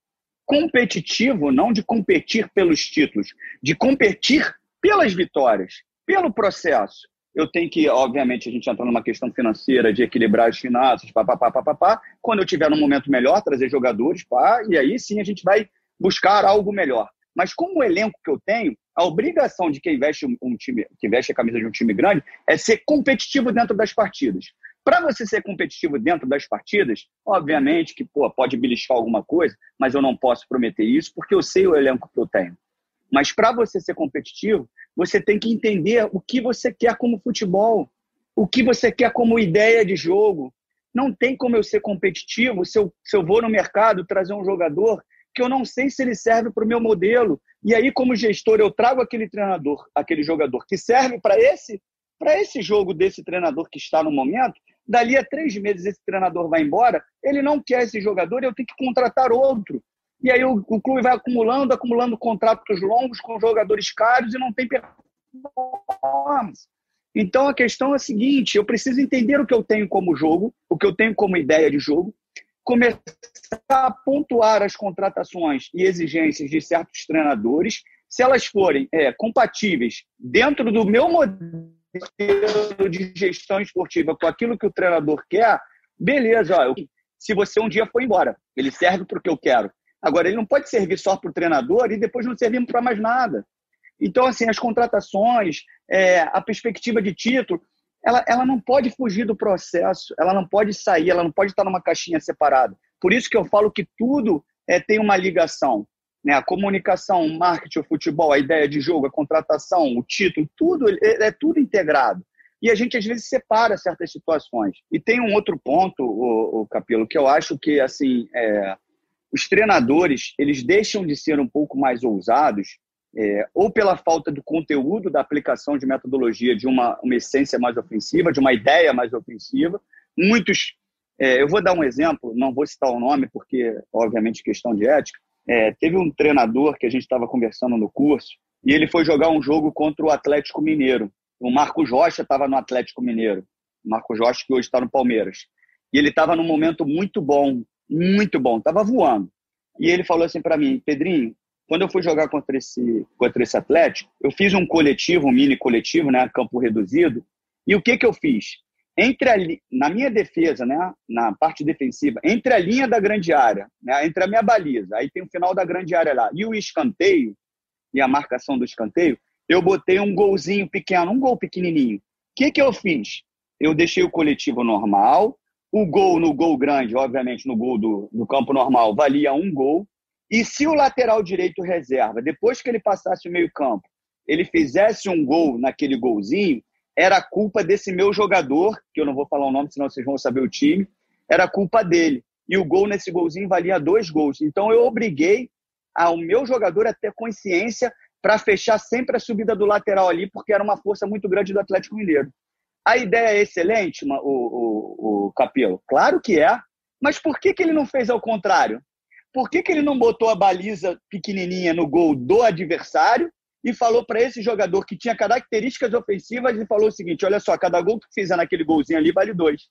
competitivo, não de competir pelos títulos, de competir pelas vitórias, pelo processo eu tenho que, obviamente, a gente entra numa questão financeira de equilibrar as finanças, papapá, papapá. Quando eu tiver num momento melhor, trazer jogadores, pá, e aí sim a gente vai buscar algo melhor. Mas como o elenco que eu tenho, a obrigação de quem veste um time, que veste a camisa de um time grande, é ser competitivo dentro das partidas. Para você ser competitivo dentro das partidas, obviamente que pô, pode beliscar alguma coisa, mas eu não posso prometer isso porque eu sei o elenco que eu tenho. Mas para você ser competitivo, você tem que entender o que você quer como futebol, o que você quer como ideia de jogo. Não tem como eu ser competitivo se eu, se eu vou no mercado trazer um jogador que eu não sei se ele serve para o meu modelo. E aí, como gestor, eu trago aquele treinador, aquele jogador que serve para esse, para esse jogo desse treinador que está no momento. Dali a três meses esse treinador vai embora, ele não quer esse jogador, eu tenho que contratar outro. E aí o, o clube vai acumulando, acumulando contratos longos com jogadores caros e não tem performance. Então a questão é a seguinte: eu preciso entender o que eu tenho como jogo, o que eu tenho como ideia de jogo, começar a pontuar as contratações e exigências de certos treinadores, se elas forem é, compatíveis dentro do meu modelo de gestão esportiva com aquilo que o treinador quer, beleza. Ó, eu, se você um dia for embora, ele serve para o que eu quero. Agora, ele não pode servir só para o treinador e depois não servir para mais nada. Então, assim, as contratações, é, a perspectiva de título, ela, ela não pode fugir do processo, ela não pode sair, ela não pode estar numa caixinha separada. Por isso que eu falo que tudo é, tem uma ligação. Né? A comunicação, o marketing, o futebol, a ideia de jogo, a contratação, o título, tudo é, é tudo integrado. E a gente, às vezes, separa certas situações. E tem um outro ponto, o, o que eu acho que, assim, é, os treinadores eles deixam de ser um pouco mais ousados, é, ou pela falta do conteúdo da aplicação de metodologia de uma, uma essência mais ofensiva, de uma ideia mais ofensiva. Muitos, é, eu vou dar um exemplo, não vou citar o nome porque, obviamente, questão de ética. É, teve um treinador que a gente estava conversando no curso e ele foi jogar um jogo contra o Atlético Mineiro. O Marcos Rocha estava no Atlético Mineiro. O Marcos Rocha que hoje está no Palmeiras. E ele estava num momento muito bom, muito bom, tava voando. E ele falou assim para mim, Pedrinho, quando eu fui jogar contra esse, contra esse Atlético, eu fiz um coletivo, um mini coletivo, né, campo reduzido, e o que que eu fiz? Entre a, na minha defesa, né, na parte defensiva, entre a linha da grande área, né, entre a minha baliza, aí tem o final da grande área lá, e o escanteio, e a marcação do escanteio, eu botei um golzinho pequeno, um gol pequenininho. O que que eu fiz? Eu deixei o coletivo normal, o gol no gol grande, obviamente, no gol do, do campo normal, valia um gol. E se o lateral direito reserva, depois que ele passasse o meio-campo, ele fizesse um gol naquele golzinho, era culpa desse meu jogador, que eu não vou falar o nome, senão vocês vão saber o time, era culpa dele. E o gol nesse golzinho valia dois gols. Então eu obriguei ao meu jogador a ter consciência para fechar sempre a subida do lateral ali, porque era uma força muito grande do Atlético Mineiro. A ideia é excelente, o, o, o Capelo? Claro que é. Mas por que, que ele não fez ao contrário? Por que, que ele não botou a baliza pequenininha no gol do adversário e falou para esse jogador que tinha características ofensivas e falou o seguinte: olha só, cada gol que fizer naquele golzinho ali vale dois.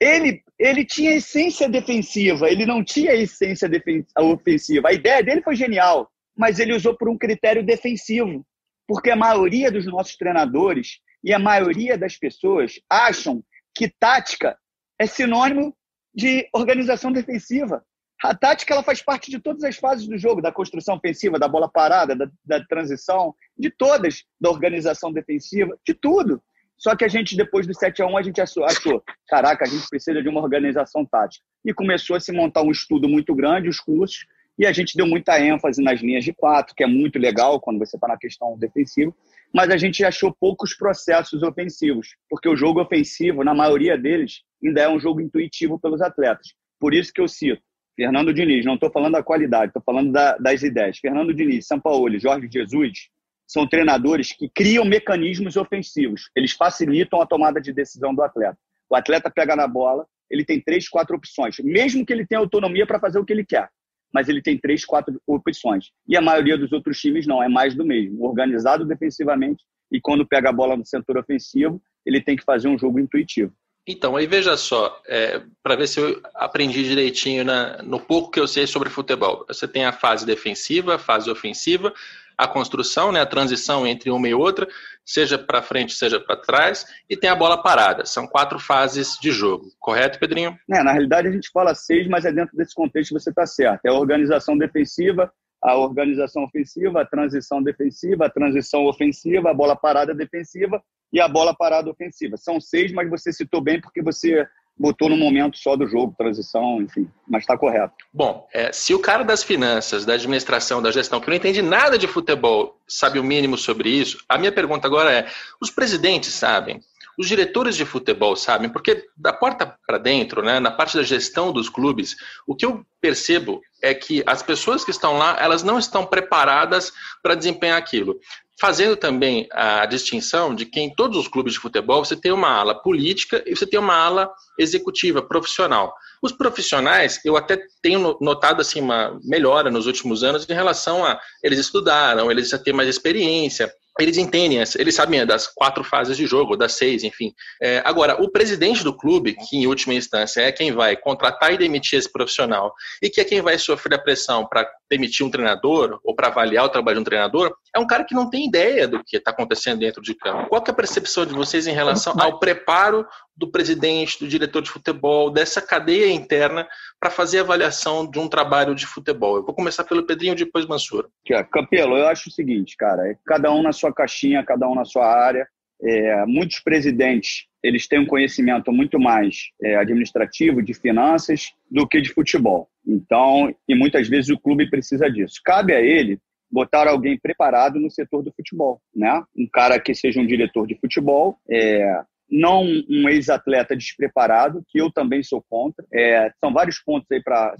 Ele, ele tinha essência defensiva, ele não tinha essência ofensiva. A ideia dele foi genial, mas ele usou por um critério defensivo. Porque a maioria dos nossos treinadores e a maioria das pessoas acham que tática é sinônimo de organização defensiva. A tática ela faz parte de todas as fases do jogo, da construção ofensiva, da bola parada, da, da transição, de todas, da organização defensiva, de tudo. Só que a gente, depois do 7 a 1 a gente achou, achou, caraca, a gente precisa de uma organização tática. E começou a se montar um estudo muito grande, os cursos, e a gente deu muita ênfase nas linhas de quatro, que é muito legal quando você está na questão defensiva, mas a gente achou poucos processos ofensivos, porque o jogo ofensivo, na maioria deles, ainda é um jogo intuitivo pelos atletas. Por isso que eu cito Fernando Diniz, não estou falando da qualidade, estou falando da, das ideias. Fernando Diniz, São Paulo, Jorge Jesus são treinadores que criam mecanismos ofensivos. Eles facilitam a tomada de decisão do atleta. O atleta pega na bola, ele tem três, quatro opções, mesmo que ele tenha autonomia para fazer o que ele quer. Mas ele tem três, quatro opções. E a maioria dos outros times não, é mais do mesmo. Organizado defensivamente e quando pega a bola no setor ofensivo, ele tem que fazer um jogo intuitivo. Então, aí veja só, é, para ver se eu aprendi direitinho na, no pouco que eu sei sobre futebol. Você tem a fase defensiva, a fase ofensiva, a construção, né, a transição entre uma e outra, seja para frente, seja para trás, e tem a bola parada. São quatro fases de jogo, correto, Pedrinho? É, na realidade, a gente fala seis, mas é dentro desse contexto você está certo. É a organização defensiva, a organização ofensiva, a transição defensiva, a transição ofensiva, a bola parada defensiva e a bola parada ofensiva. São seis, mas você citou bem porque você botou no momento só do jogo, transição, enfim, mas está correto. Bom, é, se o cara das finanças, da administração, da gestão, que não entende nada de futebol, sabe o mínimo sobre isso, a minha pergunta agora é: os presidentes sabem? Os diretores de futebol sabem, porque da porta para dentro, né, na parte da gestão dos clubes, o que eu percebo é que as pessoas que estão lá, elas não estão preparadas para desempenhar aquilo fazendo também a distinção de que em todos os clubes de futebol você tem uma ala política e você tem uma ala executiva, profissional. Os profissionais, eu até tenho notado assim uma melhora nos últimos anos em relação a eles estudaram, eles já têm mais experiência, eles entendem, eles sabem das quatro fases de jogo, das seis, enfim. É, agora, o presidente do clube, que em última instância é quem vai contratar e demitir esse profissional, e que é quem vai sofrer a pressão para demitir um treinador ou para avaliar o trabalho de um treinador, é um cara que não tem ideia do que está acontecendo dentro de campo. Qual é a percepção de vocês em relação ao preparo do presidente, do diretor de futebol, dessa cadeia interna para fazer avaliação de um trabalho de futebol? Eu vou começar pelo Pedrinho, depois Mansura. Campelo, eu acho o seguinte, cara, é cada um na sua caixinha, cada um na sua área. É, muitos presidentes eles têm um conhecimento muito mais é, administrativo, de finanças, do que de futebol. Então, e muitas vezes o clube precisa disso. Cabe a ele botar alguém preparado no setor do futebol, né? Um cara que seja um diretor de futebol, é, não um ex-atleta despreparado, que eu também sou contra. É, são vários pontos aí para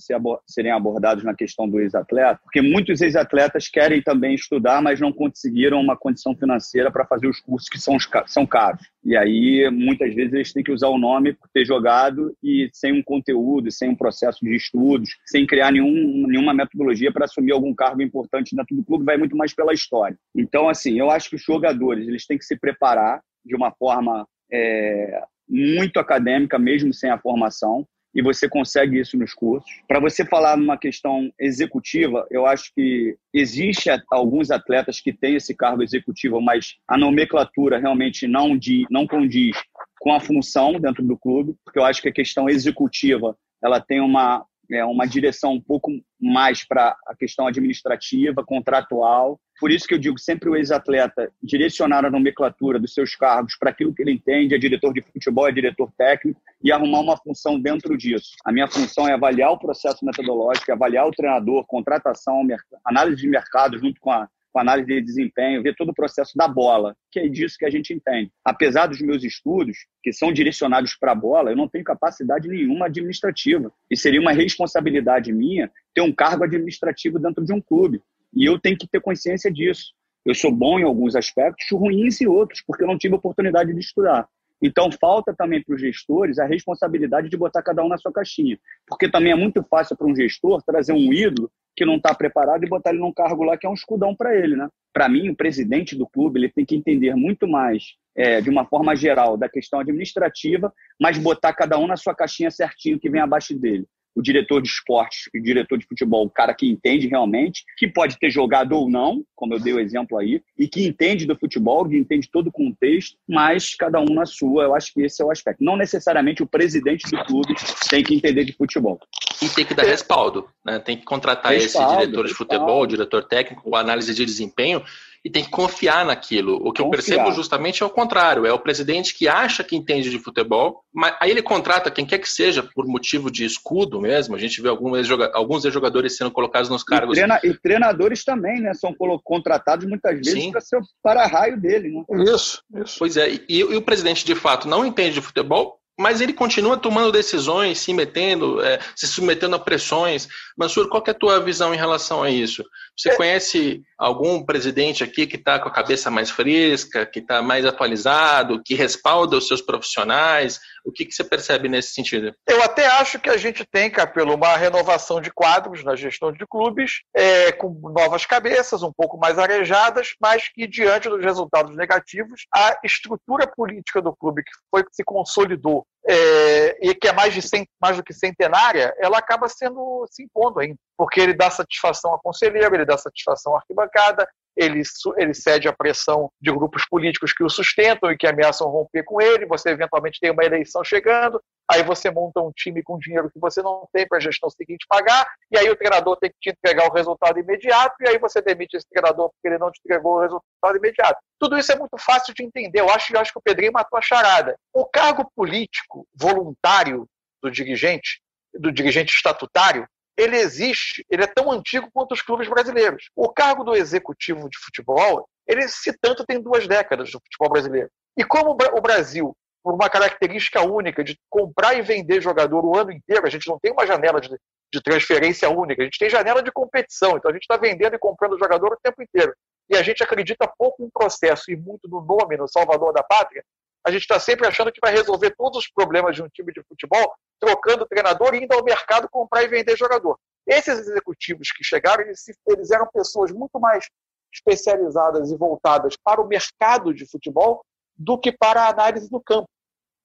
serem abordados na questão do ex-atleta, porque muitos ex-atletas querem também estudar, mas não conseguiram uma condição financeira para fazer os cursos que são, são caros. E aí, muitas vezes, eles têm que usar o nome por ter jogado e sem um conteúdo, sem um processo de estudos, sem criar nenhum, nenhuma metodologia para assumir algum cargo importante dentro do clube, vai muito mais pela história. Então, assim, eu acho que os jogadores eles têm que se preparar de uma forma é, muito acadêmica, mesmo sem a formação, e você consegue isso nos cursos. Para você falar numa questão executiva, eu acho que existe alguns atletas que têm esse cargo executivo, mas a nomenclatura realmente não, de, não condiz com a função dentro do clube, porque eu acho que a questão executiva ela tem uma, é, uma direção um pouco mais para a questão administrativa, contratual. Por isso que eu digo sempre o ex-atleta direcionar a nomenclatura dos seus cargos para aquilo que ele entende, é diretor de futebol, é diretor técnico, e arrumar uma função dentro disso. A minha função é avaliar o processo metodológico, avaliar o treinador, contratação, análise de mercado junto com a com análise de desempenho, ver todo o processo da bola, que é disso que a gente entende. Apesar dos meus estudos, que são direcionados para a bola, eu não tenho capacidade nenhuma administrativa. E seria uma responsabilidade minha ter um cargo administrativo dentro de um clube. E eu tenho que ter consciência disso. Eu sou bom em alguns aspectos, ruins em outros, porque eu não tive oportunidade de estudar. Então, falta também para os gestores a responsabilidade de botar cada um na sua caixinha. Porque também é muito fácil para um gestor trazer um ídolo que não está preparado e botar ele num cargo lá que é um escudão para ele, né? Para mim, o presidente do clube ele tem que entender muito mais é, de uma forma geral da questão administrativa, mas botar cada um na sua caixinha certinho que vem abaixo dele o diretor de esportes e o diretor de futebol, o cara que entende realmente, que pode ter jogado ou não, como eu dei o exemplo aí, e que entende do futebol, que entende todo o contexto, mas cada um na sua. Eu acho que esse é o aspecto. Não necessariamente o presidente do clube tem que entender de futebol. E tem que dar respaldo, né? Tem que contratar respaldo, esse diretor de futebol, diretor técnico, análise de desempenho, e tem que confiar naquilo. O que confiar. eu percebo justamente é o contrário: é o presidente que acha que entende de futebol, mas aí ele contrata quem quer que seja por motivo de escudo mesmo. A gente vê alguns jogadores sendo colocados nos cargos. E, treina, e treinadores também, né? São contratados muitas vezes para ser o para-raio dele, né? Isso, isso. Pois é. E, e o presidente de fato não entende de futebol, mas ele continua tomando decisões, se metendo, é, se submetendo a pressões. Mansur, qual é a tua visão em relação a isso? Você é. conhece algum presidente aqui que está com a cabeça mais fresca, que está mais atualizado, que respalda os seus profissionais? O que, que você percebe nesse sentido? Eu até acho que a gente tem, Capelo, uma renovação de quadros na gestão de clubes, é, com novas cabeças, um pouco mais arejadas, mas que, diante dos resultados negativos, a estrutura política do clube que foi que se consolidou é, e que é mais, de cent, mais do que centenária, ela acaba sendo se impondo ainda, porque ele dá satisfação ao conselheiro, ele dá satisfação à arquibancada, ele, ele cede à pressão de grupos políticos que o sustentam e que ameaçam romper com ele. Você eventualmente tem uma eleição chegando, aí você monta um time com dinheiro que você não tem para a gestão seguinte pagar, e aí o treinador tem que te entregar o resultado imediato, e aí você demite esse treinador porque ele não te entregou o resultado imediato. Tudo isso é muito fácil de entender. Eu acho, eu acho que o Pedrinho matou a charada. O cargo político voluntário do dirigente, do dirigente estatutário, ele existe, ele é tão antigo quanto os clubes brasileiros. O cargo do executivo de futebol, ele se tanto tem duas décadas do futebol brasileiro. E como o Brasil, por uma característica única de comprar e vender jogador o ano inteiro, a gente não tem uma janela de, de transferência única, a gente tem janela de competição, então a gente está vendendo e comprando jogador o tempo inteiro. E a gente acredita pouco no processo e muito no nome, no salvador da pátria, a gente está sempre achando que vai resolver todos os problemas de um time de futebol trocando treinador e indo ao mercado comprar e vender jogador. Esses executivos que chegaram, eles, eles eram pessoas muito mais especializadas e voltadas para o mercado de futebol do que para a análise do campo.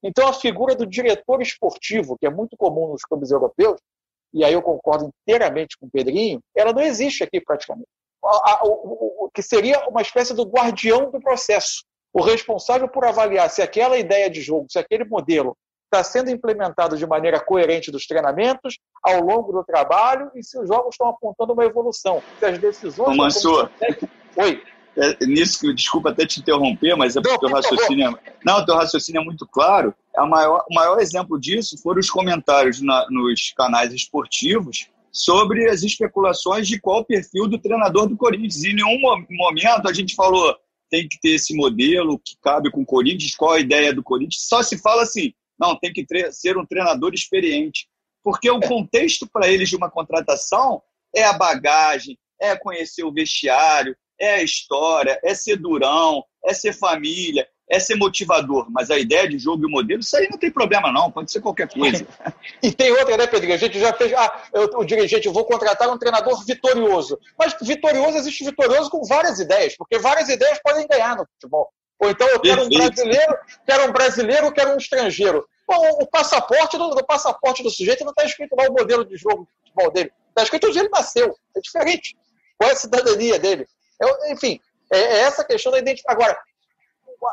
Então, a figura do diretor esportivo, que é muito comum nos clubes europeus, e aí eu concordo inteiramente com o Pedrinho, ela não existe aqui praticamente. O, que seria uma espécie do guardião do processo o responsável por avaliar se aquela ideia de jogo, se aquele modelo está sendo implementado de maneira coerente dos treinamentos, ao longo do trabalho, e se os jogos estão apontando uma evolução. Se as decisões. Ô, Mansur, Oi. É, nisso que desculpa até te interromper, mas é porque o raciocínio é, não, teu raciocínio é muito claro. A maior, o maior exemplo disso foram os comentários na, nos canais esportivos sobre as especulações de qual o perfil do treinador do Corinthians. E em nenhum momento a gente falou tem que ter esse modelo que cabe com o Corinthians, qual a ideia do Corinthians. Só se fala assim, não, tem que ser um treinador experiente. Porque o contexto para eles de uma contratação é a bagagem, é conhecer o vestiário, é a história, é ser durão, é ser família, é ser motivador, mas a ideia de jogo e o modelo, isso aí não tem problema não, pode ser qualquer coisa. e tem outra, né, Pedro? A gente já fez, ah, eu, o dirigente, eu vou contratar um treinador vitorioso. Mas vitorioso existe vitorioso com várias ideias, porque várias ideias podem ganhar no futebol. Ou então eu quero um brasileiro, quero um brasileiro, quero um estrangeiro. Bom, o passaporte do, do passaporte do sujeito não está escrito lá o modelo de jogo do futebol dele. Está escrito onde ele nasceu. É diferente. Qual é a cidadania dele? Enfim, é, é essa questão da identidade. Agora,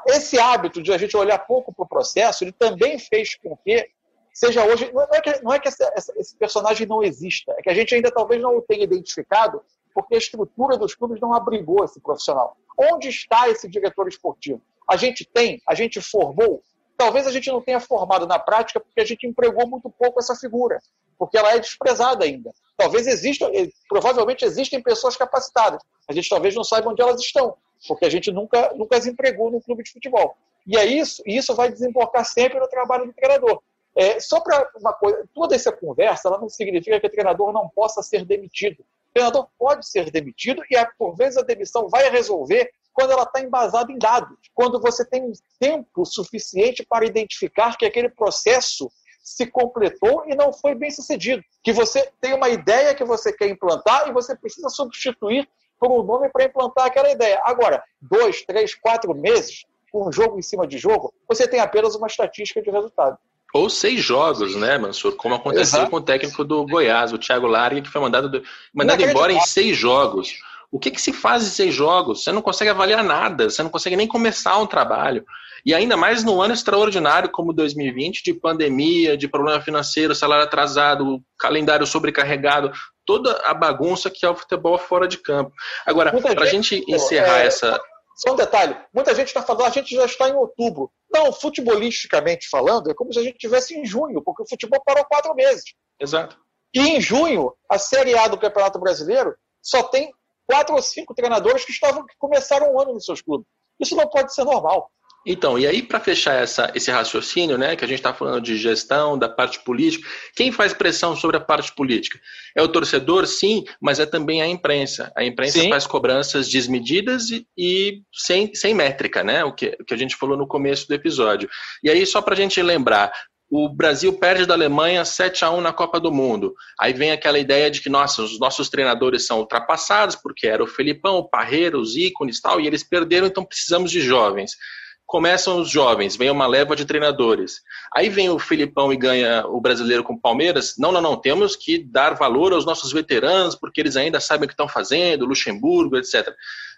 esse hábito de a gente olhar pouco para o processo, ele também fez com que seja hoje. Não é que, não é que esse, esse, personagem não exista, é que a gente ainda talvez não o tenha identificado, porque a estrutura dos clubes não abrigou esse profissional. Onde está esse diretor esportivo? A gente tem, a gente formou. Talvez a gente não tenha formado na prática porque a gente empregou muito pouco essa figura, porque ela é desprezada ainda. Talvez existam, provavelmente existem pessoas capacitadas. A gente talvez não saiba onde elas estão porque a gente nunca, nunca as empregou no clube de futebol. E é isso, e isso vai desembocar sempre no trabalho do treinador. É, só para uma coisa, toda essa conversa ela não significa que o treinador não possa ser demitido. O treinador pode ser demitido e, por vezes, a demissão vai resolver quando ela está embasada em dados, quando você tem tempo suficiente para identificar que aquele processo se completou e não foi bem sucedido. Que você tem uma ideia que você quer implantar e você precisa substituir por um nome para implantar aquela ideia. Agora, dois, três, quatro meses, por jogo em cima de jogo, você tem apenas uma estatística de resultado. Ou seis jogos, né, Mansur? Como aconteceu Exato. com o técnico do Goiás, o Thiago Largue, que foi mandado, mandado embora em seis jogos. O que, que se faz em seis jogos? Você não consegue avaliar nada, você não consegue nem começar um trabalho. E ainda mais num ano extraordinário como 2020, de pandemia, de problema financeiro, salário atrasado, calendário sobrecarregado, toda a bagunça que é o futebol fora de campo. Agora, para a gente encerrar é, essa. Só um detalhe: muita gente está falando, a gente já está em outubro. Não, futebolisticamente falando, é como se a gente estivesse em junho, porque o futebol parou quatro meses. Exato. E em junho, a Série A do Campeonato Brasileiro só tem quatro ou cinco treinadores que estavam que começaram o ano nos seus clubes. Isso não pode ser normal. Então, e aí para fechar essa, esse raciocínio, né, que a gente está falando de gestão, da parte política, quem faz pressão sobre a parte política? É o torcedor, sim, mas é também a imprensa. A imprensa sim. faz cobranças desmedidas e, e, sem, sem métrica, né, o que, o que a gente falou no começo do episódio. E aí, só para a gente lembrar, o Brasil perde da Alemanha 7 a 1 na Copa do Mundo. Aí vem aquela ideia de que, nossa, os nossos treinadores são ultrapassados, porque era o Felipão, o Parreira, os ícones e tal, e eles perderam, então precisamos de jovens começam os jovens, vem uma leva de treinadores. Aí vem o Filipão e ganha o brasileiro com o Palmeiras. Não, não, não. Temos que dar valor aos nossos veteranos, porque eles ainda sabem o que estão fazendo, Luxemburgo, etc.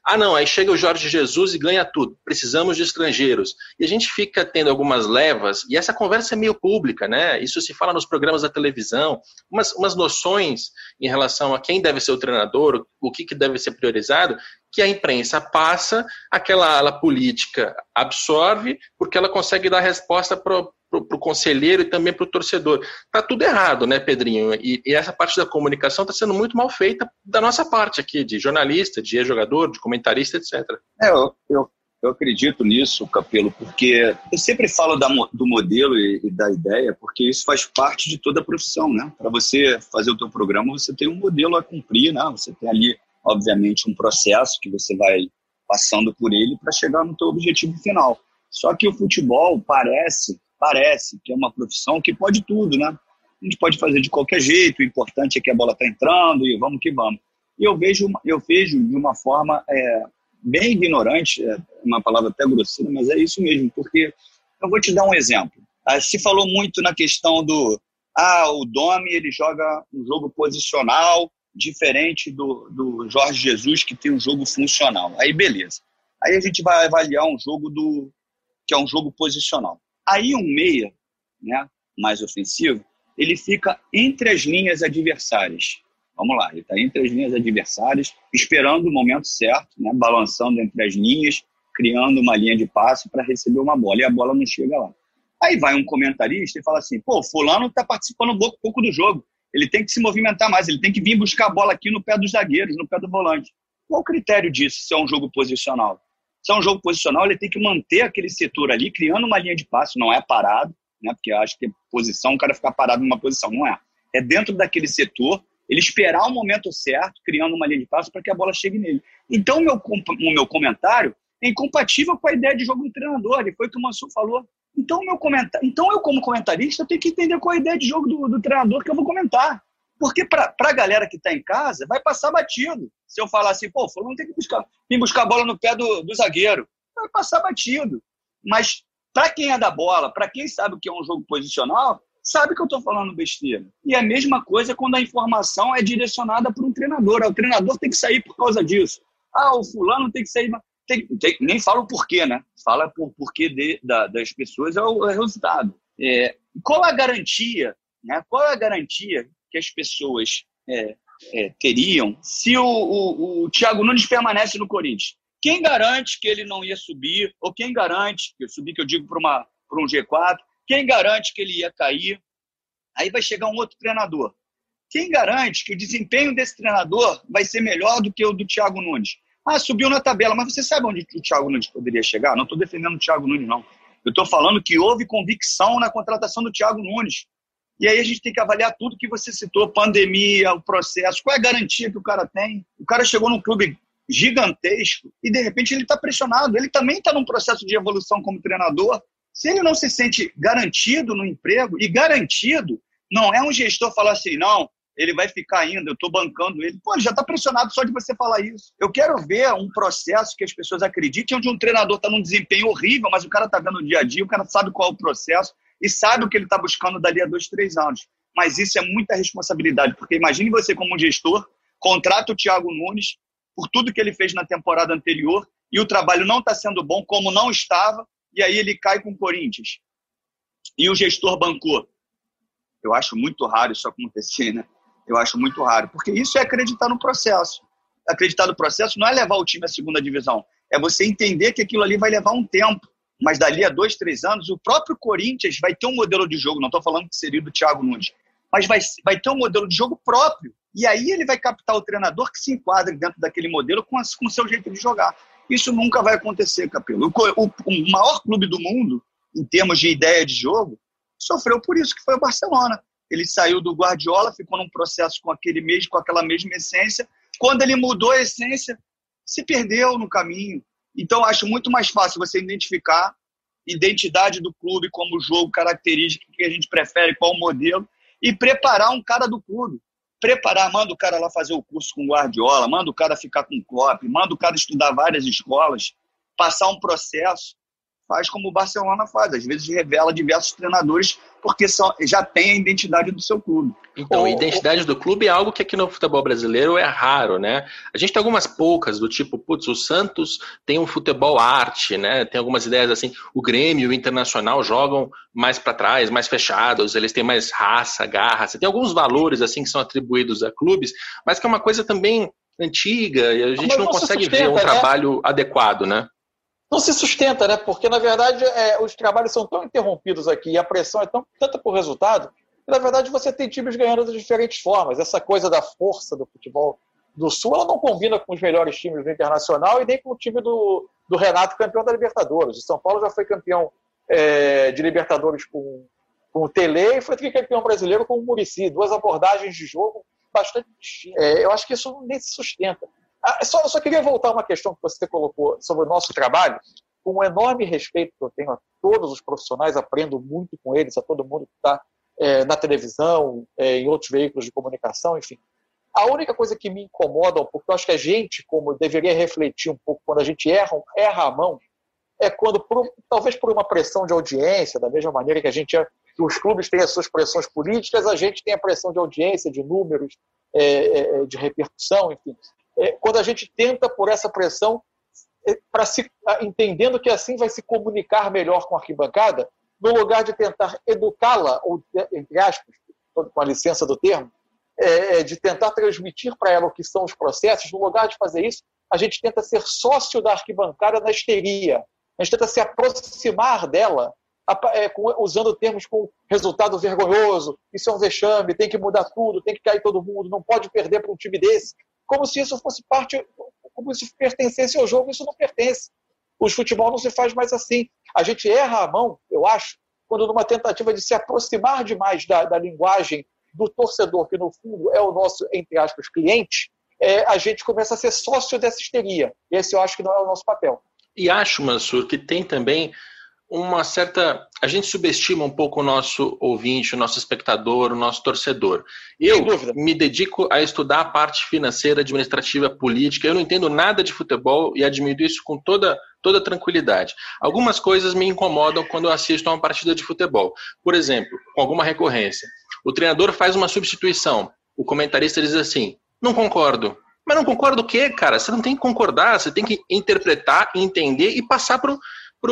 Ah, não, aí chega o Jorge Jesus e ganha tudo. Precisamos de estrangeiros. E a gente fica tendo algumas levas, e essa conversa é meio pública, né? Isso se fala nos programas da televisão, umas, umas noções em relação a quem deve ser o treinador, o que, que deve ser priorizado, que a imprensa passa, aquela ala política absorve, porque ela consegue dar resposta para para o conselheiro e também para o torcedor. Está tudo errado, né, Pedrinho? E, e essa parte da comunicação está sendo muito mal feita da nossa parte aqui, de jornalista, de jogador, de comentarista, etc. É, eu, eu, eu acredito nisso, Capelo, porque eu sempre falo da, do modelo e, e, da ideia, porque isso faz parte de toda a profissão, né? Para você fazer o teu programa, você tem um modelo a cumprir, né? Você tem ali, obviamente, um processo que você vai passando por ele para chegar no teu objetivo final. Só que o futebol parece parece que é uma profissão que pode tudo, né? A gente pode fazer de qualquer jeito, o importante é que a bola está entrando e vamos que vamos. E eu vejo, eu vejo de uma forma é, bem ignorante, é uma palavra até grosseira, mas é isso mesmo, porque eu vou te dar um exemplo. Ah, se falou muito na questão do ah, o Domi ele joga um jogo posicional diferente do, do Jorge Jesus que tem um jogo funcional. Aí beleza. Aí a gente vai avaliar um jogo do que é um jogo posicional. Aí um meia, né, mais ofensivo, ele fica entre as linhas adversárias. Vamos lá, ele está entre as linhas adversárias, esperando o momento certo, né, balançando entre as linhas, criando uma linha de passe para receber uma bola, e a bola não chega lá. Aí vai um comentarista e fala assim: pô, Fulano está participando um pouco, do jogo, ele tem que se movimentar mais, ele tem que vir buscar a bola aqui no pé dos zagueiros, no pé do volante. Qual o critério disso, se é um jogo posicional? Se é um jogo posicional, ele tem que manter aquele setor ali, criando uma linha de passe, não é parado, né? Porque eu acho que posição, o cara ficar parado numa posição, não é. É dentro daquele setor, ele esperar o momento certo, criando uma linha de passe para que a bola chegue nele. Então, meu, o meu comentário é incompatível com a ideia de jogo do treinador, e foi o que o Mansur falou. Então, meu comentário, então, eu, como comentarista, tenho que entender qual é a ideia de jogo do, do treinador que eu vou comentar. Porque para a galera que está em casa, vai passar batido. Se eu falar assim, pô, fulano tem que buscar, vir buscar a bola no pé do, do zagueiro, vai passar batido. Mas para quem é da bola, para quem sabe o que é um jogo posicional, sabe que eu estou falando besteira. E é a mesma coisa quando a informação é direcionada para um treinador. Ah, o treinador tem que sair por causa disso. Ah, o fulano tem que sair. Tem, tem, nem fala o porquê, né? Fala por porquê de, da, das pessoas é o, é o resultado. É, qual a garantia? Né? Qual a garantia que as pessoas é, é, teriam se o, o, o Thiago Nunes permanece no Corinthians? Quem garante que ele não ia subir? Ou quem garante, que eu subir que eu digo para um G4, quem garante que ele ia cair? Aí vai chegar um outro treinador. Quem garante que o desempenho desse treinador vai ser melhor do que o do Thiago Nunes? Ah, subiu na tabela, mas você sabe onde o Thiago Nunes poderia chegar? Não estou defendendo o Thiago Nunes, não. Eu estou falando que houve convicção na contratação do Thiago Nunes. E aí a gente tem que avaliar tudo que você citou, pandemia, o processo, qual é a garantia que o cara tem. O cara chegou num clube gigantesco e de repente ele está pressionado. Ele também está num processo de evolução como treinador. Se ele não se sente garantido no emprego, e garantido não é um gestor falar assim, não, ele vai ficar ainda, eu estou bancando ele. Pô, ele já está pressionado só de você falar isso. Eu quero ver um processo que as pessoas acreditem, onde um treinador está num desempenho horrível, mas o cara está vendo o dia a dia, o cara sabe qual é o processo e sabe o que ele está buscando dali a dois, três anos. Mas isso é muita responsabilidade, porque imagine você como um gestor, contrata o Thiago Nunes por tudo que ele fez na temporada anterior e o trabalho não está sendo bom, como não estava, e aí ele cai com o Corinthians. E o gestor bancou. Eu acho muito raro isso acontecer, né? Eu acho muito raro, porque isso é acreditar no processo. Acreditar no processo não é levar o time à segunda divisão, é você entender que aquilo ali vai levar um tempo. Mas dali a dois, três anos, o próprio Corinthians vai ter um modelo de jogo, não estou falando que seria do Thiago Nunes, mas vai, vai ter um modelo de jogo próprio. E aí ele vai captar o treinador que se enquadre dentro daquele modelo com o seu jeito de jogar. Isso nunca vai acontecer, Capelo. O, o, o maior clube do mundo, em termos de ideia de jogo, sofreu por isso, que foi o Barcelona. Ele saiu do Guardiola, ficou num processo com aquele mesmo, com aquela mesma essência. Quando ele mudou a essência, se perdeu no caminho. Então, acho muito mais fácil você identificar identidade do clube como jogo, característica que a gente prefere, qual modelo, e preparar um cara do clube. Preparar, manda o cara lá fazer o curso com Guardiola, manda o cara ficar com Klopp, manda o cara estudar várias escolas, passar um processo faz como o Barcelona faz, às vezes revela diversos treinadores porque são, já tem a identidade do seu clube. Então, a identidade do clube é algo que aqui no futebol brasileiro é raro, né? A gente tem algumas poucas, do tipo, putz, o Santos tem um futebol arte, né? Tem algumas ideias assim, o Grêmio e o Internacional jogam mais para trás, mais fechados, eles têm mais raça, garra, você tem alguns valores assim que são atribuídos a clubes, mas que é uma coisa também antiga e a gente mas não consegue sustenta, ver um né? trabalho adequado, né? Não se sustenta, né? Porque, na verdade, é, os trabalhos são tão interrompidos aqui e a pressão é tão, tanta por resultado que, na verdade, você tem times ganhando de diferentes formas. Essa coisa da força do futebol do Sul, ela não combina com os melhores times do Internacional e nem com o time do, do Renato, campeão da Libertadores. O São Paulo já foi campeão é, de Libertadores com, com o Tele e foi campeão brasileiro com o Murici. Duas abordagens de jogo bastante distintas. É, eu acho que isso nem se sustenta. Ah, só, só queria voltar a uma questão que você colocou sobre o nosso trabalho. Com um enorme respeito que eu tenho a todos os profissionais, aprendo muito com eles, a todo mundo que está é, na televisão, é, em outros veículos de comunicação, enfim. A única coisa que me incomoda um pouco, eu acho que a gente, como deveria refletir um pouco quando a gente erra, erra a mão, é quando, por, talvez por uma pressão de audiência, da mesma maneira que a gente é, que os clubes têm as suas pressões políticas, a gente tem a pressão de audiência, de números, é, é de repercussão, enfim é, quando a gente tenta, por essa pressão, é, para se entendendo que assim vai se comunicar melhor com a arquibancada, no lugar de tentar educá-la, ou entre aspas, com a licença do termo, é, é de tentar transmitir para ela o que são os processos, no lugar de fazer isso, a gente tenta ser sócio da arquibancada na histeria. A gente tenta se aproximar dela é, usando termos com resultado vergonhoso, isso é um vexame, tem que mudar tudo, tem que cair todo mundo, não pode perder para um time desse como se isso fosse parte, como se pertencesse ao jogo, isso não pertence. O futebol não se faz mais assim. A gente erra a mão, eu acho, quando numa tentativa de se aproximar demais da, da linguagem do torcedor, que no fundo é o nosso, entre aspas, cliente, é, a gente começa a ser sócio dessa histeria. Esse eu acho que não é o nosso papel. E acho, Mansur, que tem também uma certa. A gente subestima um pouco o nosso ouvinte, o nosso espectador, o nosso torcedor. Eu me dedico a estudar a parte financeira, administrativa, política. Eu não entendo nada de futebol e admito isso com toda, toda tranquilidade. Algumas coisas me incomodam quando eu assisto a uma partida de futebol. Por exemplo, com alguma recorrência. O treinador faz uma substituição. O comentarista diz assim: não concordo. Mas não concordo o quê, cara? Você não tem que concordar, você tem que interpretar, entender e passar para o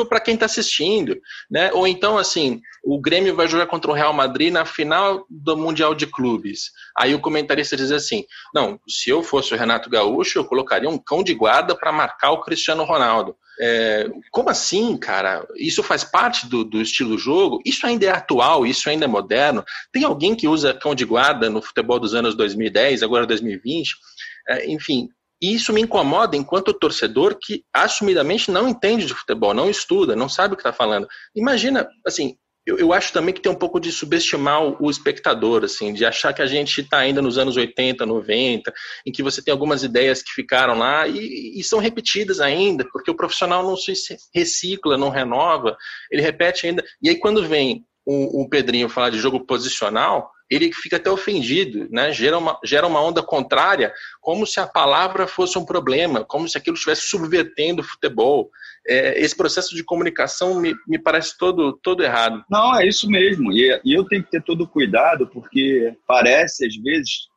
para quem está assistindo, né? Ou então, assim, o Grêmio vai jogar contra o Real Madrid na final do Mundial de Clubes. Aí o comentarista diz assim: não, se eu fosse o Renato Gaúcho, eu colocaria um cão de guarda para marcar o Cristiano Ronaldo. É, como assim, cara? Isso faz parte do, do estilo jogo? Isso ainda é atual? Isso ainda é moderno? Tem alguém que usa cão de guarda no futebol dos anos 2010, agora 2020? É, enfim, e isso me incomoda enquanto torcedor que assumidamente não entende de futebol, não estuda, não sabe o que está falando. Imagina, assim, eu, eu, acho também que tem um pouco de subestimar o, espectador, assim, de achar que a gente está ainda nos anos 80, 90, em que você tem algumas ideias que ficaram lá e, e são repetidas ainda, porque o profissional não se recicla, não renova, ele repete ainda. E aí quando vem o, o Pedrinho falar de jogo posicional, ele fica até ofendido, né? gera, uma, gera uma onda contrária, como se a palavra fosse um problema, como se aquilo estivesse subvertendo o futebol. É, esse processo de comunicação me, me parece todo, todo errado. Não, é isso mesmo. E, e eu tenho que ter todo cuidado, porque parece, às vezes,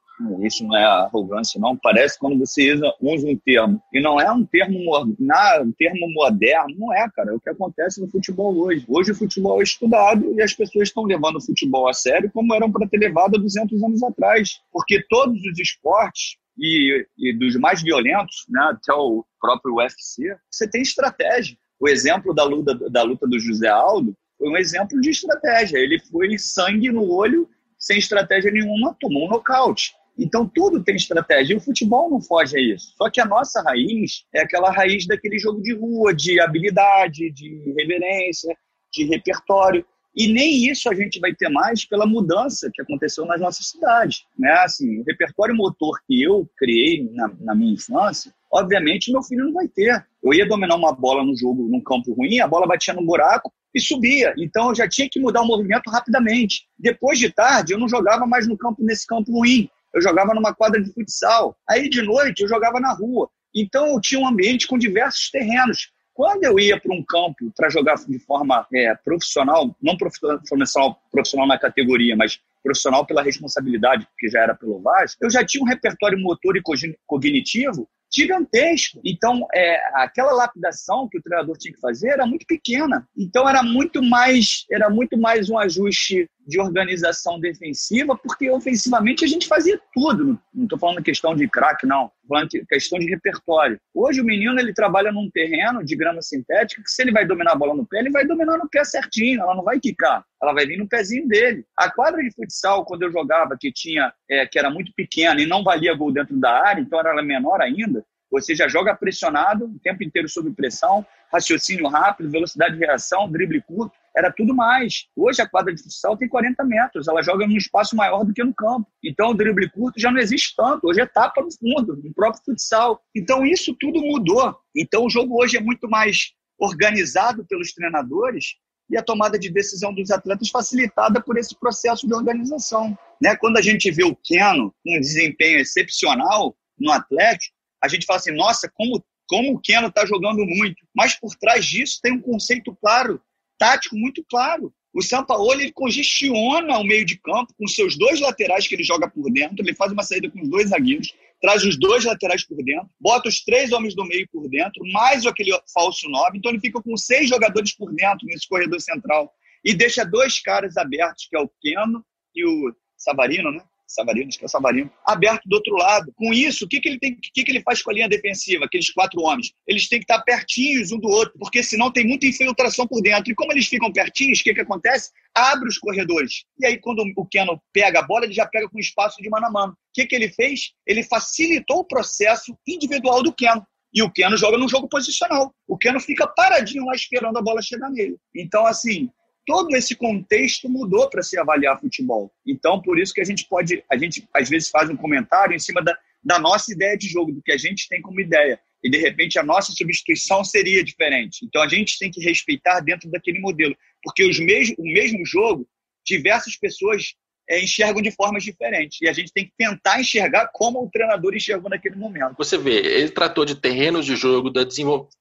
isso não é arrogância, não. Parece quando você usa, usa um termo. E não é um termo, não, um termo moderno, não é, cara. É o que acontece no futebol hoje. Hoje o futebol é estudado e as pessoas estão levando o futebol a sério como eram para ter levado há 200 anos atrás. Porque todos os esportes, e, e dos mais violentos, né, até o próprio UFC, você tem estratégia. O exemplo da luta, da luta do José Aldo foi um exemplo de estratégia. Ele foi sangue no olho, sem estratégia nenhuma, tomou um nocaute. Então tudo tem estratégia e o futebol não foge a isso. Só que a nossa raiz é aquela raiz daquele jogo de rua, de habilidade, de reverência, de repertório. E nem isso a gente vai ter mais pela mudança que aconteceu nas nossas cidades. Né? Assim, o repertório motor que eu criei na, na minha infância, obviamente meu filho não vai ter. Eu ia dominar uma bola no jogo, num campo ruim, a bola batia no buraco e subia. Então eu já tinha que mudar o movimento rapidamente. Depois de tarde, eu não jogava mais no campo nesse campo ruim eu jogava numa quadra de futsal. Aí de noite eu jogava na rua. Então eu tinha um ambiente com diversos terrenos. Quando eu ia para um campo para jogar de forma é, profissional, não profissional, profissional na categoria, mas profissional pela responsabilidade, que já era pelo Vaz, eu já tinha um repertório motor e cognitivo gigantesco. Então, é, aquela lapidação que o treinador tinha que fazer era muito pequena. Então, era muito mais, era muito mais um ajuste de organização defensiva, porque ofensivamente a gente fazia tudo. Não estou falando questão de craque, não. Estou falando questão de repertório. Hoje o menino ele trabalha num terreno de grama sintética que se ele vai dominar a bola no pé, ele vai dominar no pé certinho, ela não vai quicar. Ela vai vir no pezinho dele. A quadra de futsal, quando eu jogava, que tinha, é, que era muito pequena e não valia gol dentro da área, então era menor ainda, você já joga pressionado, o tempo inteiro sob pressão, raciocínio rápido, velocidade de reação, drible curto, era tudo mais. Hoje a quadra de futsal tem 40 metros, ela joga num espaço maior do que no campo. Então o drible curto já não existe tanto, hoje é tapa no fundo, no próprio futsal. Então isso tudo mudou. Então o jogo hoje é muito mais organizado pelos treinadores e a tomada de decisão dos atletas facilitada por esse processo de organização. Né? Quando a gente vê o Keno com um desempenho excepcional no Atlético, a gente fala assim, nossa, como, como o Keno está jogando muito. Mas por trás disso tem um conceito claro, tático muito claro. O Sampaoli ele congestiona o meio de campo com seus dois laterais que ele joga por dentro, ele faz uma saída com os dois zagueiros, traz os dois laterais por dentro, bota os três homens do meio por dentro, mais aquele falso nove, então ele fica com seis jogadores por dentro nesse corredor central e deixa dois caras abertos, que é o Keno e o Savarino, né? Savarino, acho que é Savarino, aberto do outro lado. Com isso, o que, que ele tem, o que, que ele faz com a linha defensiva, aqueles quatro homens? Eles têm que estar pertinhos um do outro, porque senão tem muita infiltração por dentro. E como eles ficam pertinhos, o que, que acontece? Abre os corredores. E aí, quando o Keno pega a bola, ele já pega com espaço de mano a mano. O que, que ele fez? Ele facilitou o processo individual do Keno. E o Keno joga num jogo posicional. O Keno fica paradinho lá esperando a bola chegar nele. Então, assim, todo esse contexto mudou para se avaliar futebol. Então, por isso que a gente pode, a gente às vezes faz um comentário em cima da, da nossa ideia de jogo, do que a gente tem como ideia. E de repente a nossa substituição seria diferente. Então a gente tem que respeitar dentro daquele modelo, porque os o mesmo jogo, diversas pessoas é, enxergam de formas diferentes. E a gente tem que tentar enxergar como o treinador enxergou naquele momento. Você vê, ele tratou de terrenos de jogo, do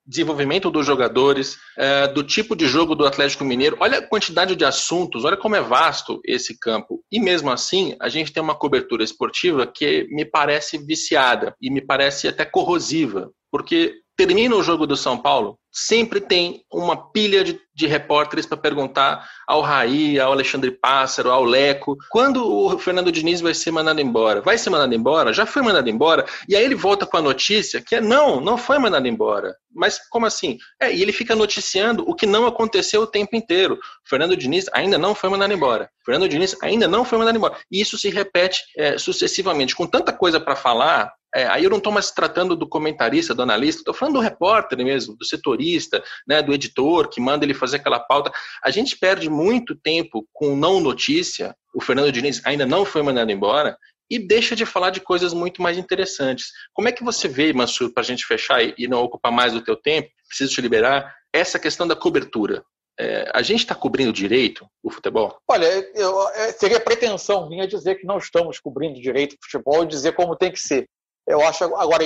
desenvolvimento dos jogadores, é, do tipo de jogo do Atlético Mineiro. Olha a quantidade de assuntos, olha como é vasto esse campo. E mesmo assim, a gente tem uma cobertura esportiva que me parece viciada e me parece até corrosiva. Porque termina o jogo do São Paulo, sempre tem uma pilha de, de repórteres para perguntar ao Raí, ao Alexandre Pássaro, ao Leco, quando o Fernando Diniz vai ser mandado embora? Vai ser mandado embora? Já foi mandado embora? E aí ele volta com a notícia que é não, não foi mandado embora. Mas como assim? É, e ele fica noticiando o que não aconteceu o tempo inteiro. Fernando Diniz ainda não foi mandado embora. Fernando Diniz ainda não foi mandado embora. E isso se repete é, sucessivamente. Com tanta coisa para falar, é, aí eu não estou mais tratando do comentarista, do analista, estou falando do repórter mesmo, do setorista, né, do editor que manda ele fazer aquela pauta. A gente perde muito tempo com não notícia. O Fernando Diniz ainda não foi mandado embora e deixa de falar de coisas muito mais interessantes. Como é que você vê, Mansur, para a gente fechar e não ocupar mais do teu tempo, preciso te liberar, essa questão da cobertura? É, a gente está cobrindo direito o futebol? Olha, eu, é, seria pretensão minha dizer que não estamos cobrindo direito o futebol e dizer como tem que ser. Eu acho, agora,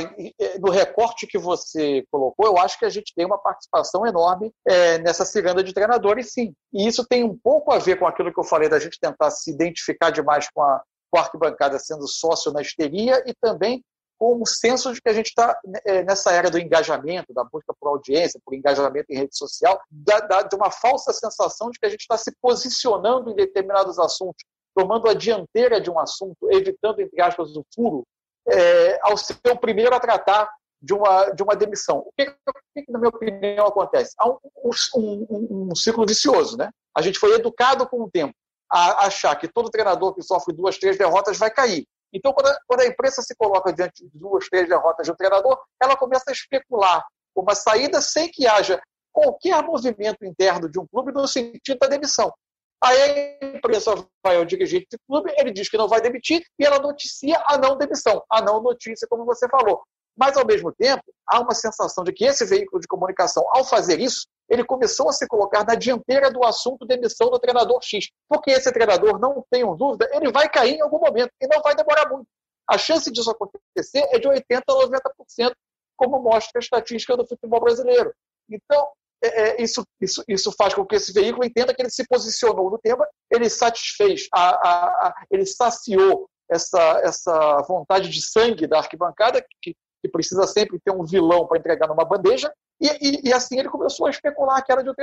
no recorte que você colocou, eu acho que a gente tem uma participação enorme é, nessa ciranda de treinadores, sim. E isso tem um pouco a ver com aquilo que eu falei, da gente tentar se identificar demais com a, com a arquibancada sendo sócio na histeria e também com o senso de que a gente está é, nessa era do engajamento, da busca por audiência, por engajamento em rede social, da, da, de uma falsa sensação de que a gente está se posicionando em determinados assuntos, tomando a dianteira de um assunto, evitando, entre aspas, o furo é, ao ser o primeiro a tratar de uma, de uma demissão. O que, o que, na minha opinião, acontece? Há um, um, um, um, ciclo vicioso. Né? A gente foi educado com o tempo a achar que todo treinador que sofre duas, três derrotas vai cair. Então, quando a, quando a imprensa se coloca diante de duas, três derrotas de um treinador, ela começa a especular uma saída sem que haja qualquer movimento interno de um clube no sentido da demissão. Aí a imprensa vai ao dirigente do clube, ele diz que não vai demitir e ela noticia a não demissão, a não notícia, como você falou. Mas, ao mesmo tempo, há uma sensação de que esse veículo de comunicação, ao fazer isso, ele começou a se colocar na dianteira do assunto demissão do treinador X. Porque esse treinador, não tenho dúvida, ele vai cair em algum momento e não vai demorar muito. A chance disso acontecer é de 80% a 90%, como mostra a estatística do futebol brasileiro. Então, é, é, isso, isso, isso faz com que esse veículo entenda que ele se posicionou no tema, ele satisfez, a, a, a, ele saciou essa, essa vontade de sangue da arquibancada, que, que precisa sempre ter um vilão para entregar numa bandeja, e, e, e, assim ele começou a especular que era de um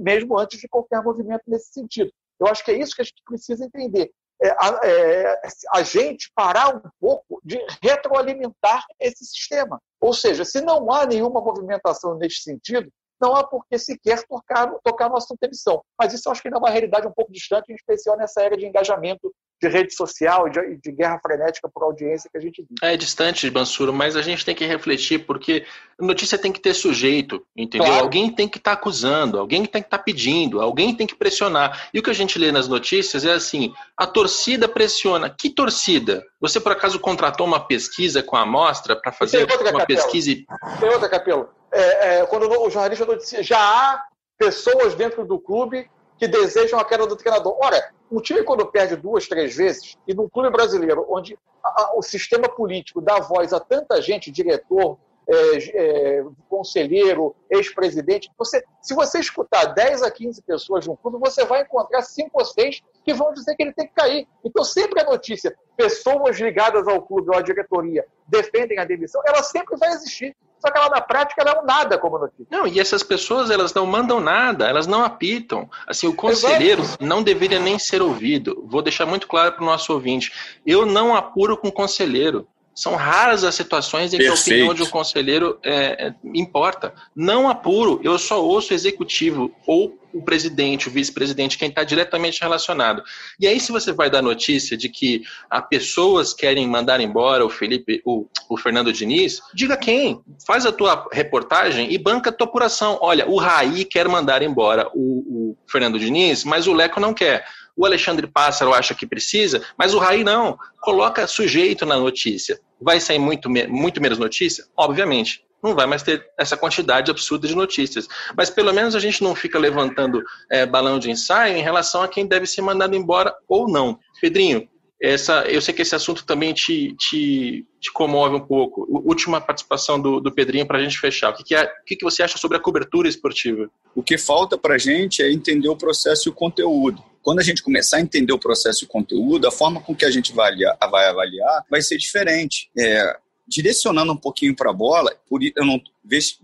mesmo antes de qualquer movimento nesse sentido. Eu acho que é isso que a gente precisa entender. É, é, a, gente parar um pouco de retroalimentar esse sistema. Ou seja, se não há nenhuma movimentação nesse sentido, não há por que sequer tocar, tocar no assunto emissão. Mas isso eu acho que ainda é uma realidade um pouco distante, em especial nessa era de engajamento de rede social e de, de, guerra frenética por audiência que a gente vive. É distante, Bansuro, mas a gente tem que refletir, porque notícia tem que ter sujeito, entendeu? Claro. Alguém tem que estar tá acusando, alguém tem que estar tá pedindo, alguém tem que pressionar. E o que a gente lê nas notícias é assim: a torcida pressiona. Que torcida? Você, por acaso, contratou uma pesquisa com a amostra para fazer uma capelo. pesquisa? Tem outra, Capelo é, é, quando o jornalista noticia, já há pessoas dentro do clube que desejam a queda do treinador. Ora, um time quando perde duas, três vezes, e num clube brasileiro onde a, a, o sistema político dá voz a tanta gente, diretor, é, é, conselheiro, ex-presidente. Você, se você escutar 10 a 15 pessoas de um clube, você vai encontrar 5 ou 6 que vão dizer que ele tem que cair. Então, sempre a notícia, pessoas ligadas ao clube ou à diretoria defendem a demissão, ela sempre vai existir. Só que ela, na prática, ela é um nada como notícia. Não, e essas pessoas, elas não mandam nada, elas não apitam. Assim, o conselheiro Exato. não deveria nem ser ouvido. Vou deixar muito claro para o nosso ouvinte. Eu não apuro com conselheiro. São raras as situações em Perfeito. que a opinião de um conselheiro é, é, importa. Não apuro, eu só ouço o executivo ou o presidente, o vice-presidente, quem está diretamente relacionado. E aí, se você vai dar notícia de que há pessoas querem mandar embora o Felipe, o, o Fernando Diniz, diga quem. Faz a tua reportagem e banca a tua apuração. Olha, o Raí quer mandar embora o, o Fernando Diniz, mas o Leco não quer. O Alexandre Pássaro acha que precisa, mas o Raí não. Coloca sujeito na notícia. Vai sair muito, muito menos notícia? Obviamente. Não vai mais ter essa quantidade absurda de notícias. Mas pelo menos a gente não fica levantando é, balão de ensaio em relação a quem deve ser mandado embora ou não. Pedrinho, essa, eu sei que esse assunto também te, te, te comove um pouco. última participação do, do Pedrinho para a gente fechar. O, que, que, é, o que, que você acha sobre a cobertura esportiva? O que falta para a gente é entender o processo e o conteúdo. Quando a gente começar a entender o processo e o conteúdo, a forma com que a gente vai avaliar, vai, avaliar, vai ser diferente. É, direcionando um pouquinho para a bola, por, eu não deixa,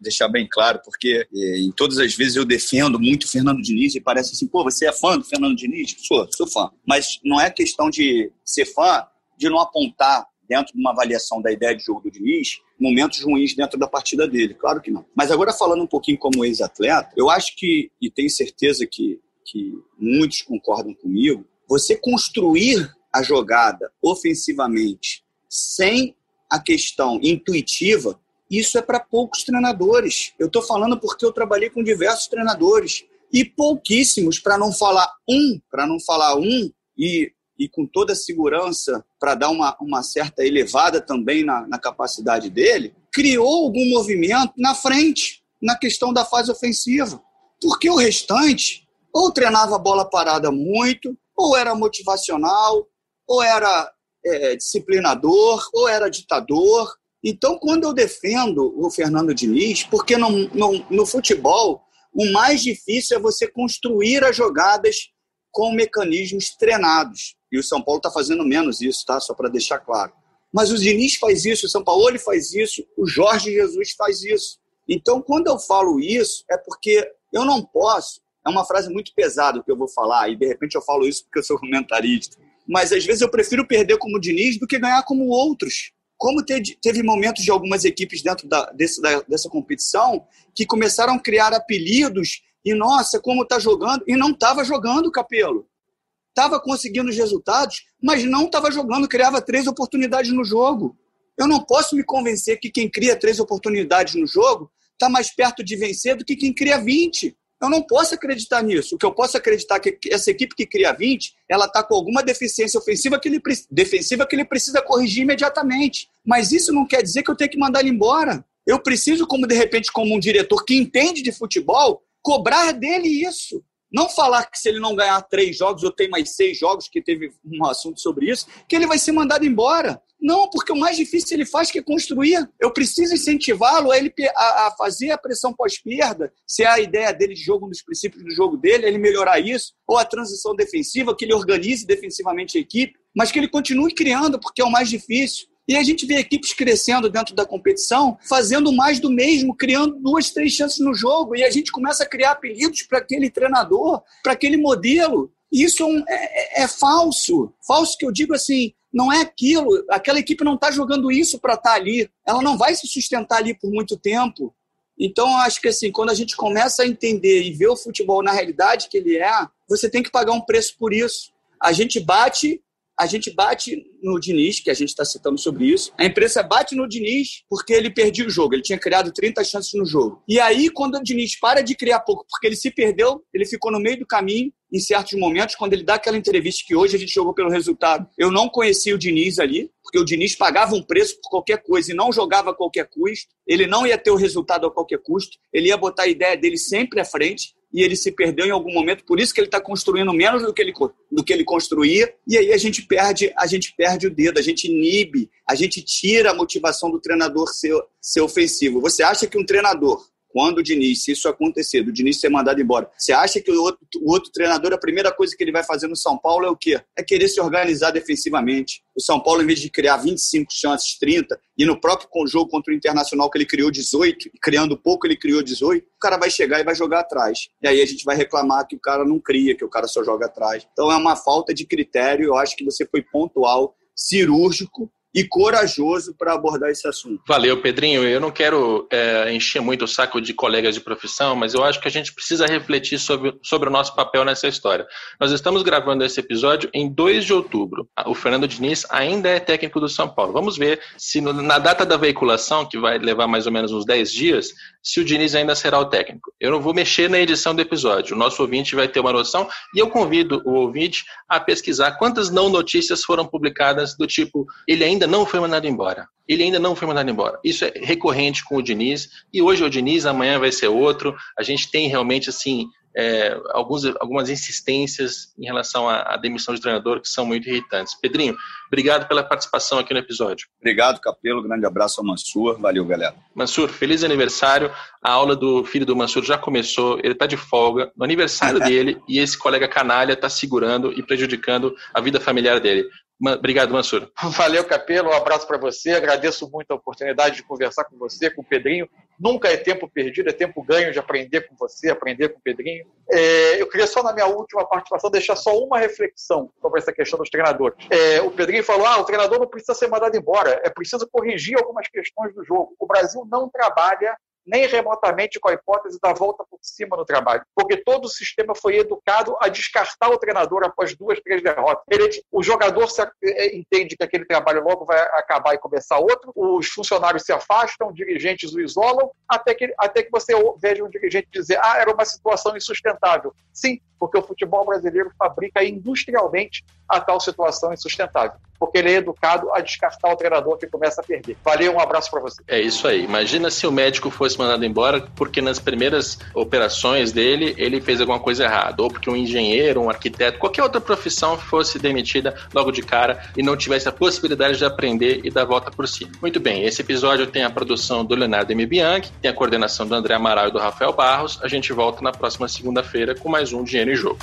deixar bem claro, porque em todas as vezes eu defendo muito o Fernando Diniz e parece assim, pô, você é fã do Fernando Diniz? Sou, sou fã. Mas não é questão de ser fã, de não apontar dentro de uma avaliação da ideia de jogo do Diniz, momentos ruins dentro da partida dele. Claro que não. Mas agora falando um pouquinho como ex-atleta, eu acho que, e tenho certeza que que muitos concordam comigo, você construir a jogada ofensivamente sem a questão intuitiva, isso é para poucos treinadores. Eu estou falando porque eu trabalhei com diversos treinadores e pouquíssimos, para não falar um, para não falar um, e, e com toda a segurança, para dar uma, uma certa elevada também na, na capacidade dele, criou algum movimento na frente, na questão da fase ofensiva. Porque o restante ou treinava a bola parada muito, ou era motivacional, ou era é, disciplinador, ou era ditador. Então, quando eu defendo o Fernando Diniz, porque no, no, no futebol o mais difícil é você construir as jogadas com mecanismos treinados. E o São Paulo está fazendo menos isso, tá? Só para deixar claro. Mas o Diniz faz isso, o São Paulo faz isso, o Jorge Jesus faz isso. Então, quando eu falo isso, é porque eu não posso. É uma frase muito pesada que eu vou falar, e de repente eu falo isso porque eu sou comentarista. Mas às vezes eu prefiro perder como Diniz do que ganhar como outros. Como teve, teve momentos de algumas equipes dentro da, desse, da, dessa competição que começaram a criar apelidos e, nossa, como está jogando, e não estava jogando, Capelo. Estava conseguindo os resultados, mas não estava jogando, criava três oportunidades no jogo. Eu não posso me convencer que quem cria três oportunidades no jogo está mais perto de vencer do que quem cria 20. Eu não posso acreditar nisso. O que eu posso acreditar é que essa equipe que cria 20, ela está com alguma deficiência ofensiva que ele, defensiva que ele precisa corrigir imediatamente. Mas isso não quer dizer que eu tenho que mandar ele embora. Eu preciso, como de repente, como um diretor que entende de futebol, cobrar dele isso. Não falar que se ele não ganhar três jogos ou tem mais seis jogos, que teve um assunto sobre isso, que ele vai ser mandado embora. Não, porque o mais difícil ele faz que é construir. Eu preciso incentivá-lo a, ele, a, a fazer a pressão pós-perda, se é a ideia dele de jogo, um dos princípios do jogo dele, ele melhorar isso, ou a transição defensiva, que ele organize defensivamente a equipe, mas que ele continue criando, porque é o mais difícil. E a gente vê equipes crescendo dentro da competição, fazendo mais do mesmo, criando duas, três chances no jogo. E a gente começa a criar apelidos para aquele treinador, para aquele modelo. Isso é, um, é, é, é, falso. Falso que eu digo assim, não é aquilo. Aquela equipe não está jogando isso para estar tá ali. Ela não vai se sustentar ali por muito tempo. Então, acho que assim, quando a gente começa a entender e ver o futebol na realidade que ele é, você tem que pagar um preço por isso. A gente bate a gente bate no Diniz, que a gente está citando sobre isso. A imprensa bate no Diniz porque ele perdia o jogo. Ele tinha criado 30 chances no jogo. E aí, quando o Diniz para de criar pouco, porque ele se perdeu, ele ficou no meio do caminho em certos momentos, quando ele dá aquela entrevista que hoje a gente jogou pelo resultado. Eu não conhecia o Diniz ali, porque o Diniz pagava um preço por qualquer coisa e não jogava a qualquer custo. Ele não ia ter o resultado a qualquer custo. Ele ia botar a ideia dele sempre à frente e ele se perdeu em algum momento, por isso que ele está construindo menos do que, ele, do que ele construía, e aí a gente perde, a gente perde o dedo, a gente inibe, a gente tira a motivação do treinador ser, ser ofensivo. Você acha que um treinador quando o Diniz, se isso acontecer, do Diniz ser mandado embora, você acha que o outro, o outro treinador, a primeira coisa que ele vai fazer no São Paulo é o quê? É querer se organizar defensivamente. O São Paulo, em vez de criar 25 chances, 30, e no próprio jogo contra o Internacional que ele criou 18, e criando pouco ele criou 18, o cara vai chegar e vai jogar atrás. E aí a gente vai reclamar que o cara não cria, que o cara só joga atrás. Então é uma falta de critério, eu acho que você foi pontual, cirúrgico, e corajoso para abordar esse assunto. Valeu, Pedrinho. Eu não quero é, encher muito o saco de colegas de profissão, mas eu acho que a gente precisa refletir sobre, sobre o nosso papel nessa história. Nós estamos gravando esse episódio em 2 de outubro. O Fernando Diniz ainda é técnico do São Paulo. Vamos ver se no, na data da veiculação, que vai levar mais ou menos uns 10 dias, se o Diniz ainda será o técnico. Eu não vou mexer na edição do episódio. O nosso ouvinte vai ter uma noção e eu convido o ouvinte a pesquisar quantas não notícias foram publicadas do tipo ele ainda ainda não foi mandado embora. Ele ainda não foi mandado embora. Isso é recorrente com o Diniz. E hoje é o Diniz, amanhã vai ser outro. A gente tem realmente, assim, é, alguns, algumas insistências em relação à, à, demissão de treinador que são muito irritantes. Pedrinho, obrigado pela participação aqui no episódio. Obrigado, Capelo. Grande abraço ao Mansur. Valeu, galera. Mansur, feliz aniversário. A aula do filho do Mansur já começou. Ele está de folga no aniversário dele e esse colega canalha está segurando e prejudicando a vida familiar dele. Obrigado, Mansur. Valeu, Capelo. Um abraço para você. Agradeço muito a oportunidade de conversar com você, com o Pedrinho. Nunca é tempo perdido, é tempo ganho de aprender com você, aprender com o Pedrinho. É, eu queria só, na minha última participação, deixar só uma reflexão sobre essa questão dos treinadores. É, o Pedrinho falou: ah, o treinador não precisa ser mandado embora, é preciso corrigir algumas questões do jogo. O Brasil não trabalha nem remotamente com a hipótese da volta por cima no trabalho, porque todo o sistema foi educado a descartar o treinador após duas, três derrotas. Ele, o jogador se, é, entende que aquele trabalho logo vai acabar e começar outro, os funcionários se afastam, dirigentes o isolam, até que, até que você veja um dirigente dizer: ah, era uma situação insustentável. Sim, porque o futebol brasileiro fabrica industrialmente a tal situação insustentável. Porque ele é educado a descartar o treinador que começa a perder. Valeu, um abraço para você. É isso aí. Imagina se o médico fosse mandado embora porque nas primeiras operações dele ele fez alguma coisa errada, ou porque um engenheiro, um arquiteto, qualquer outra profissão fosse demitida logo de cara e não tivesse a possibilidade de aprender e dar volta por cima. Muito bem, esse episódio tem a produção do Leonardo M. Bianchi, tem a coordenação do André Amaral e do Rafael Barros. A gente volta na próxima segunda-feira com mais um Dinheiro em Jogo.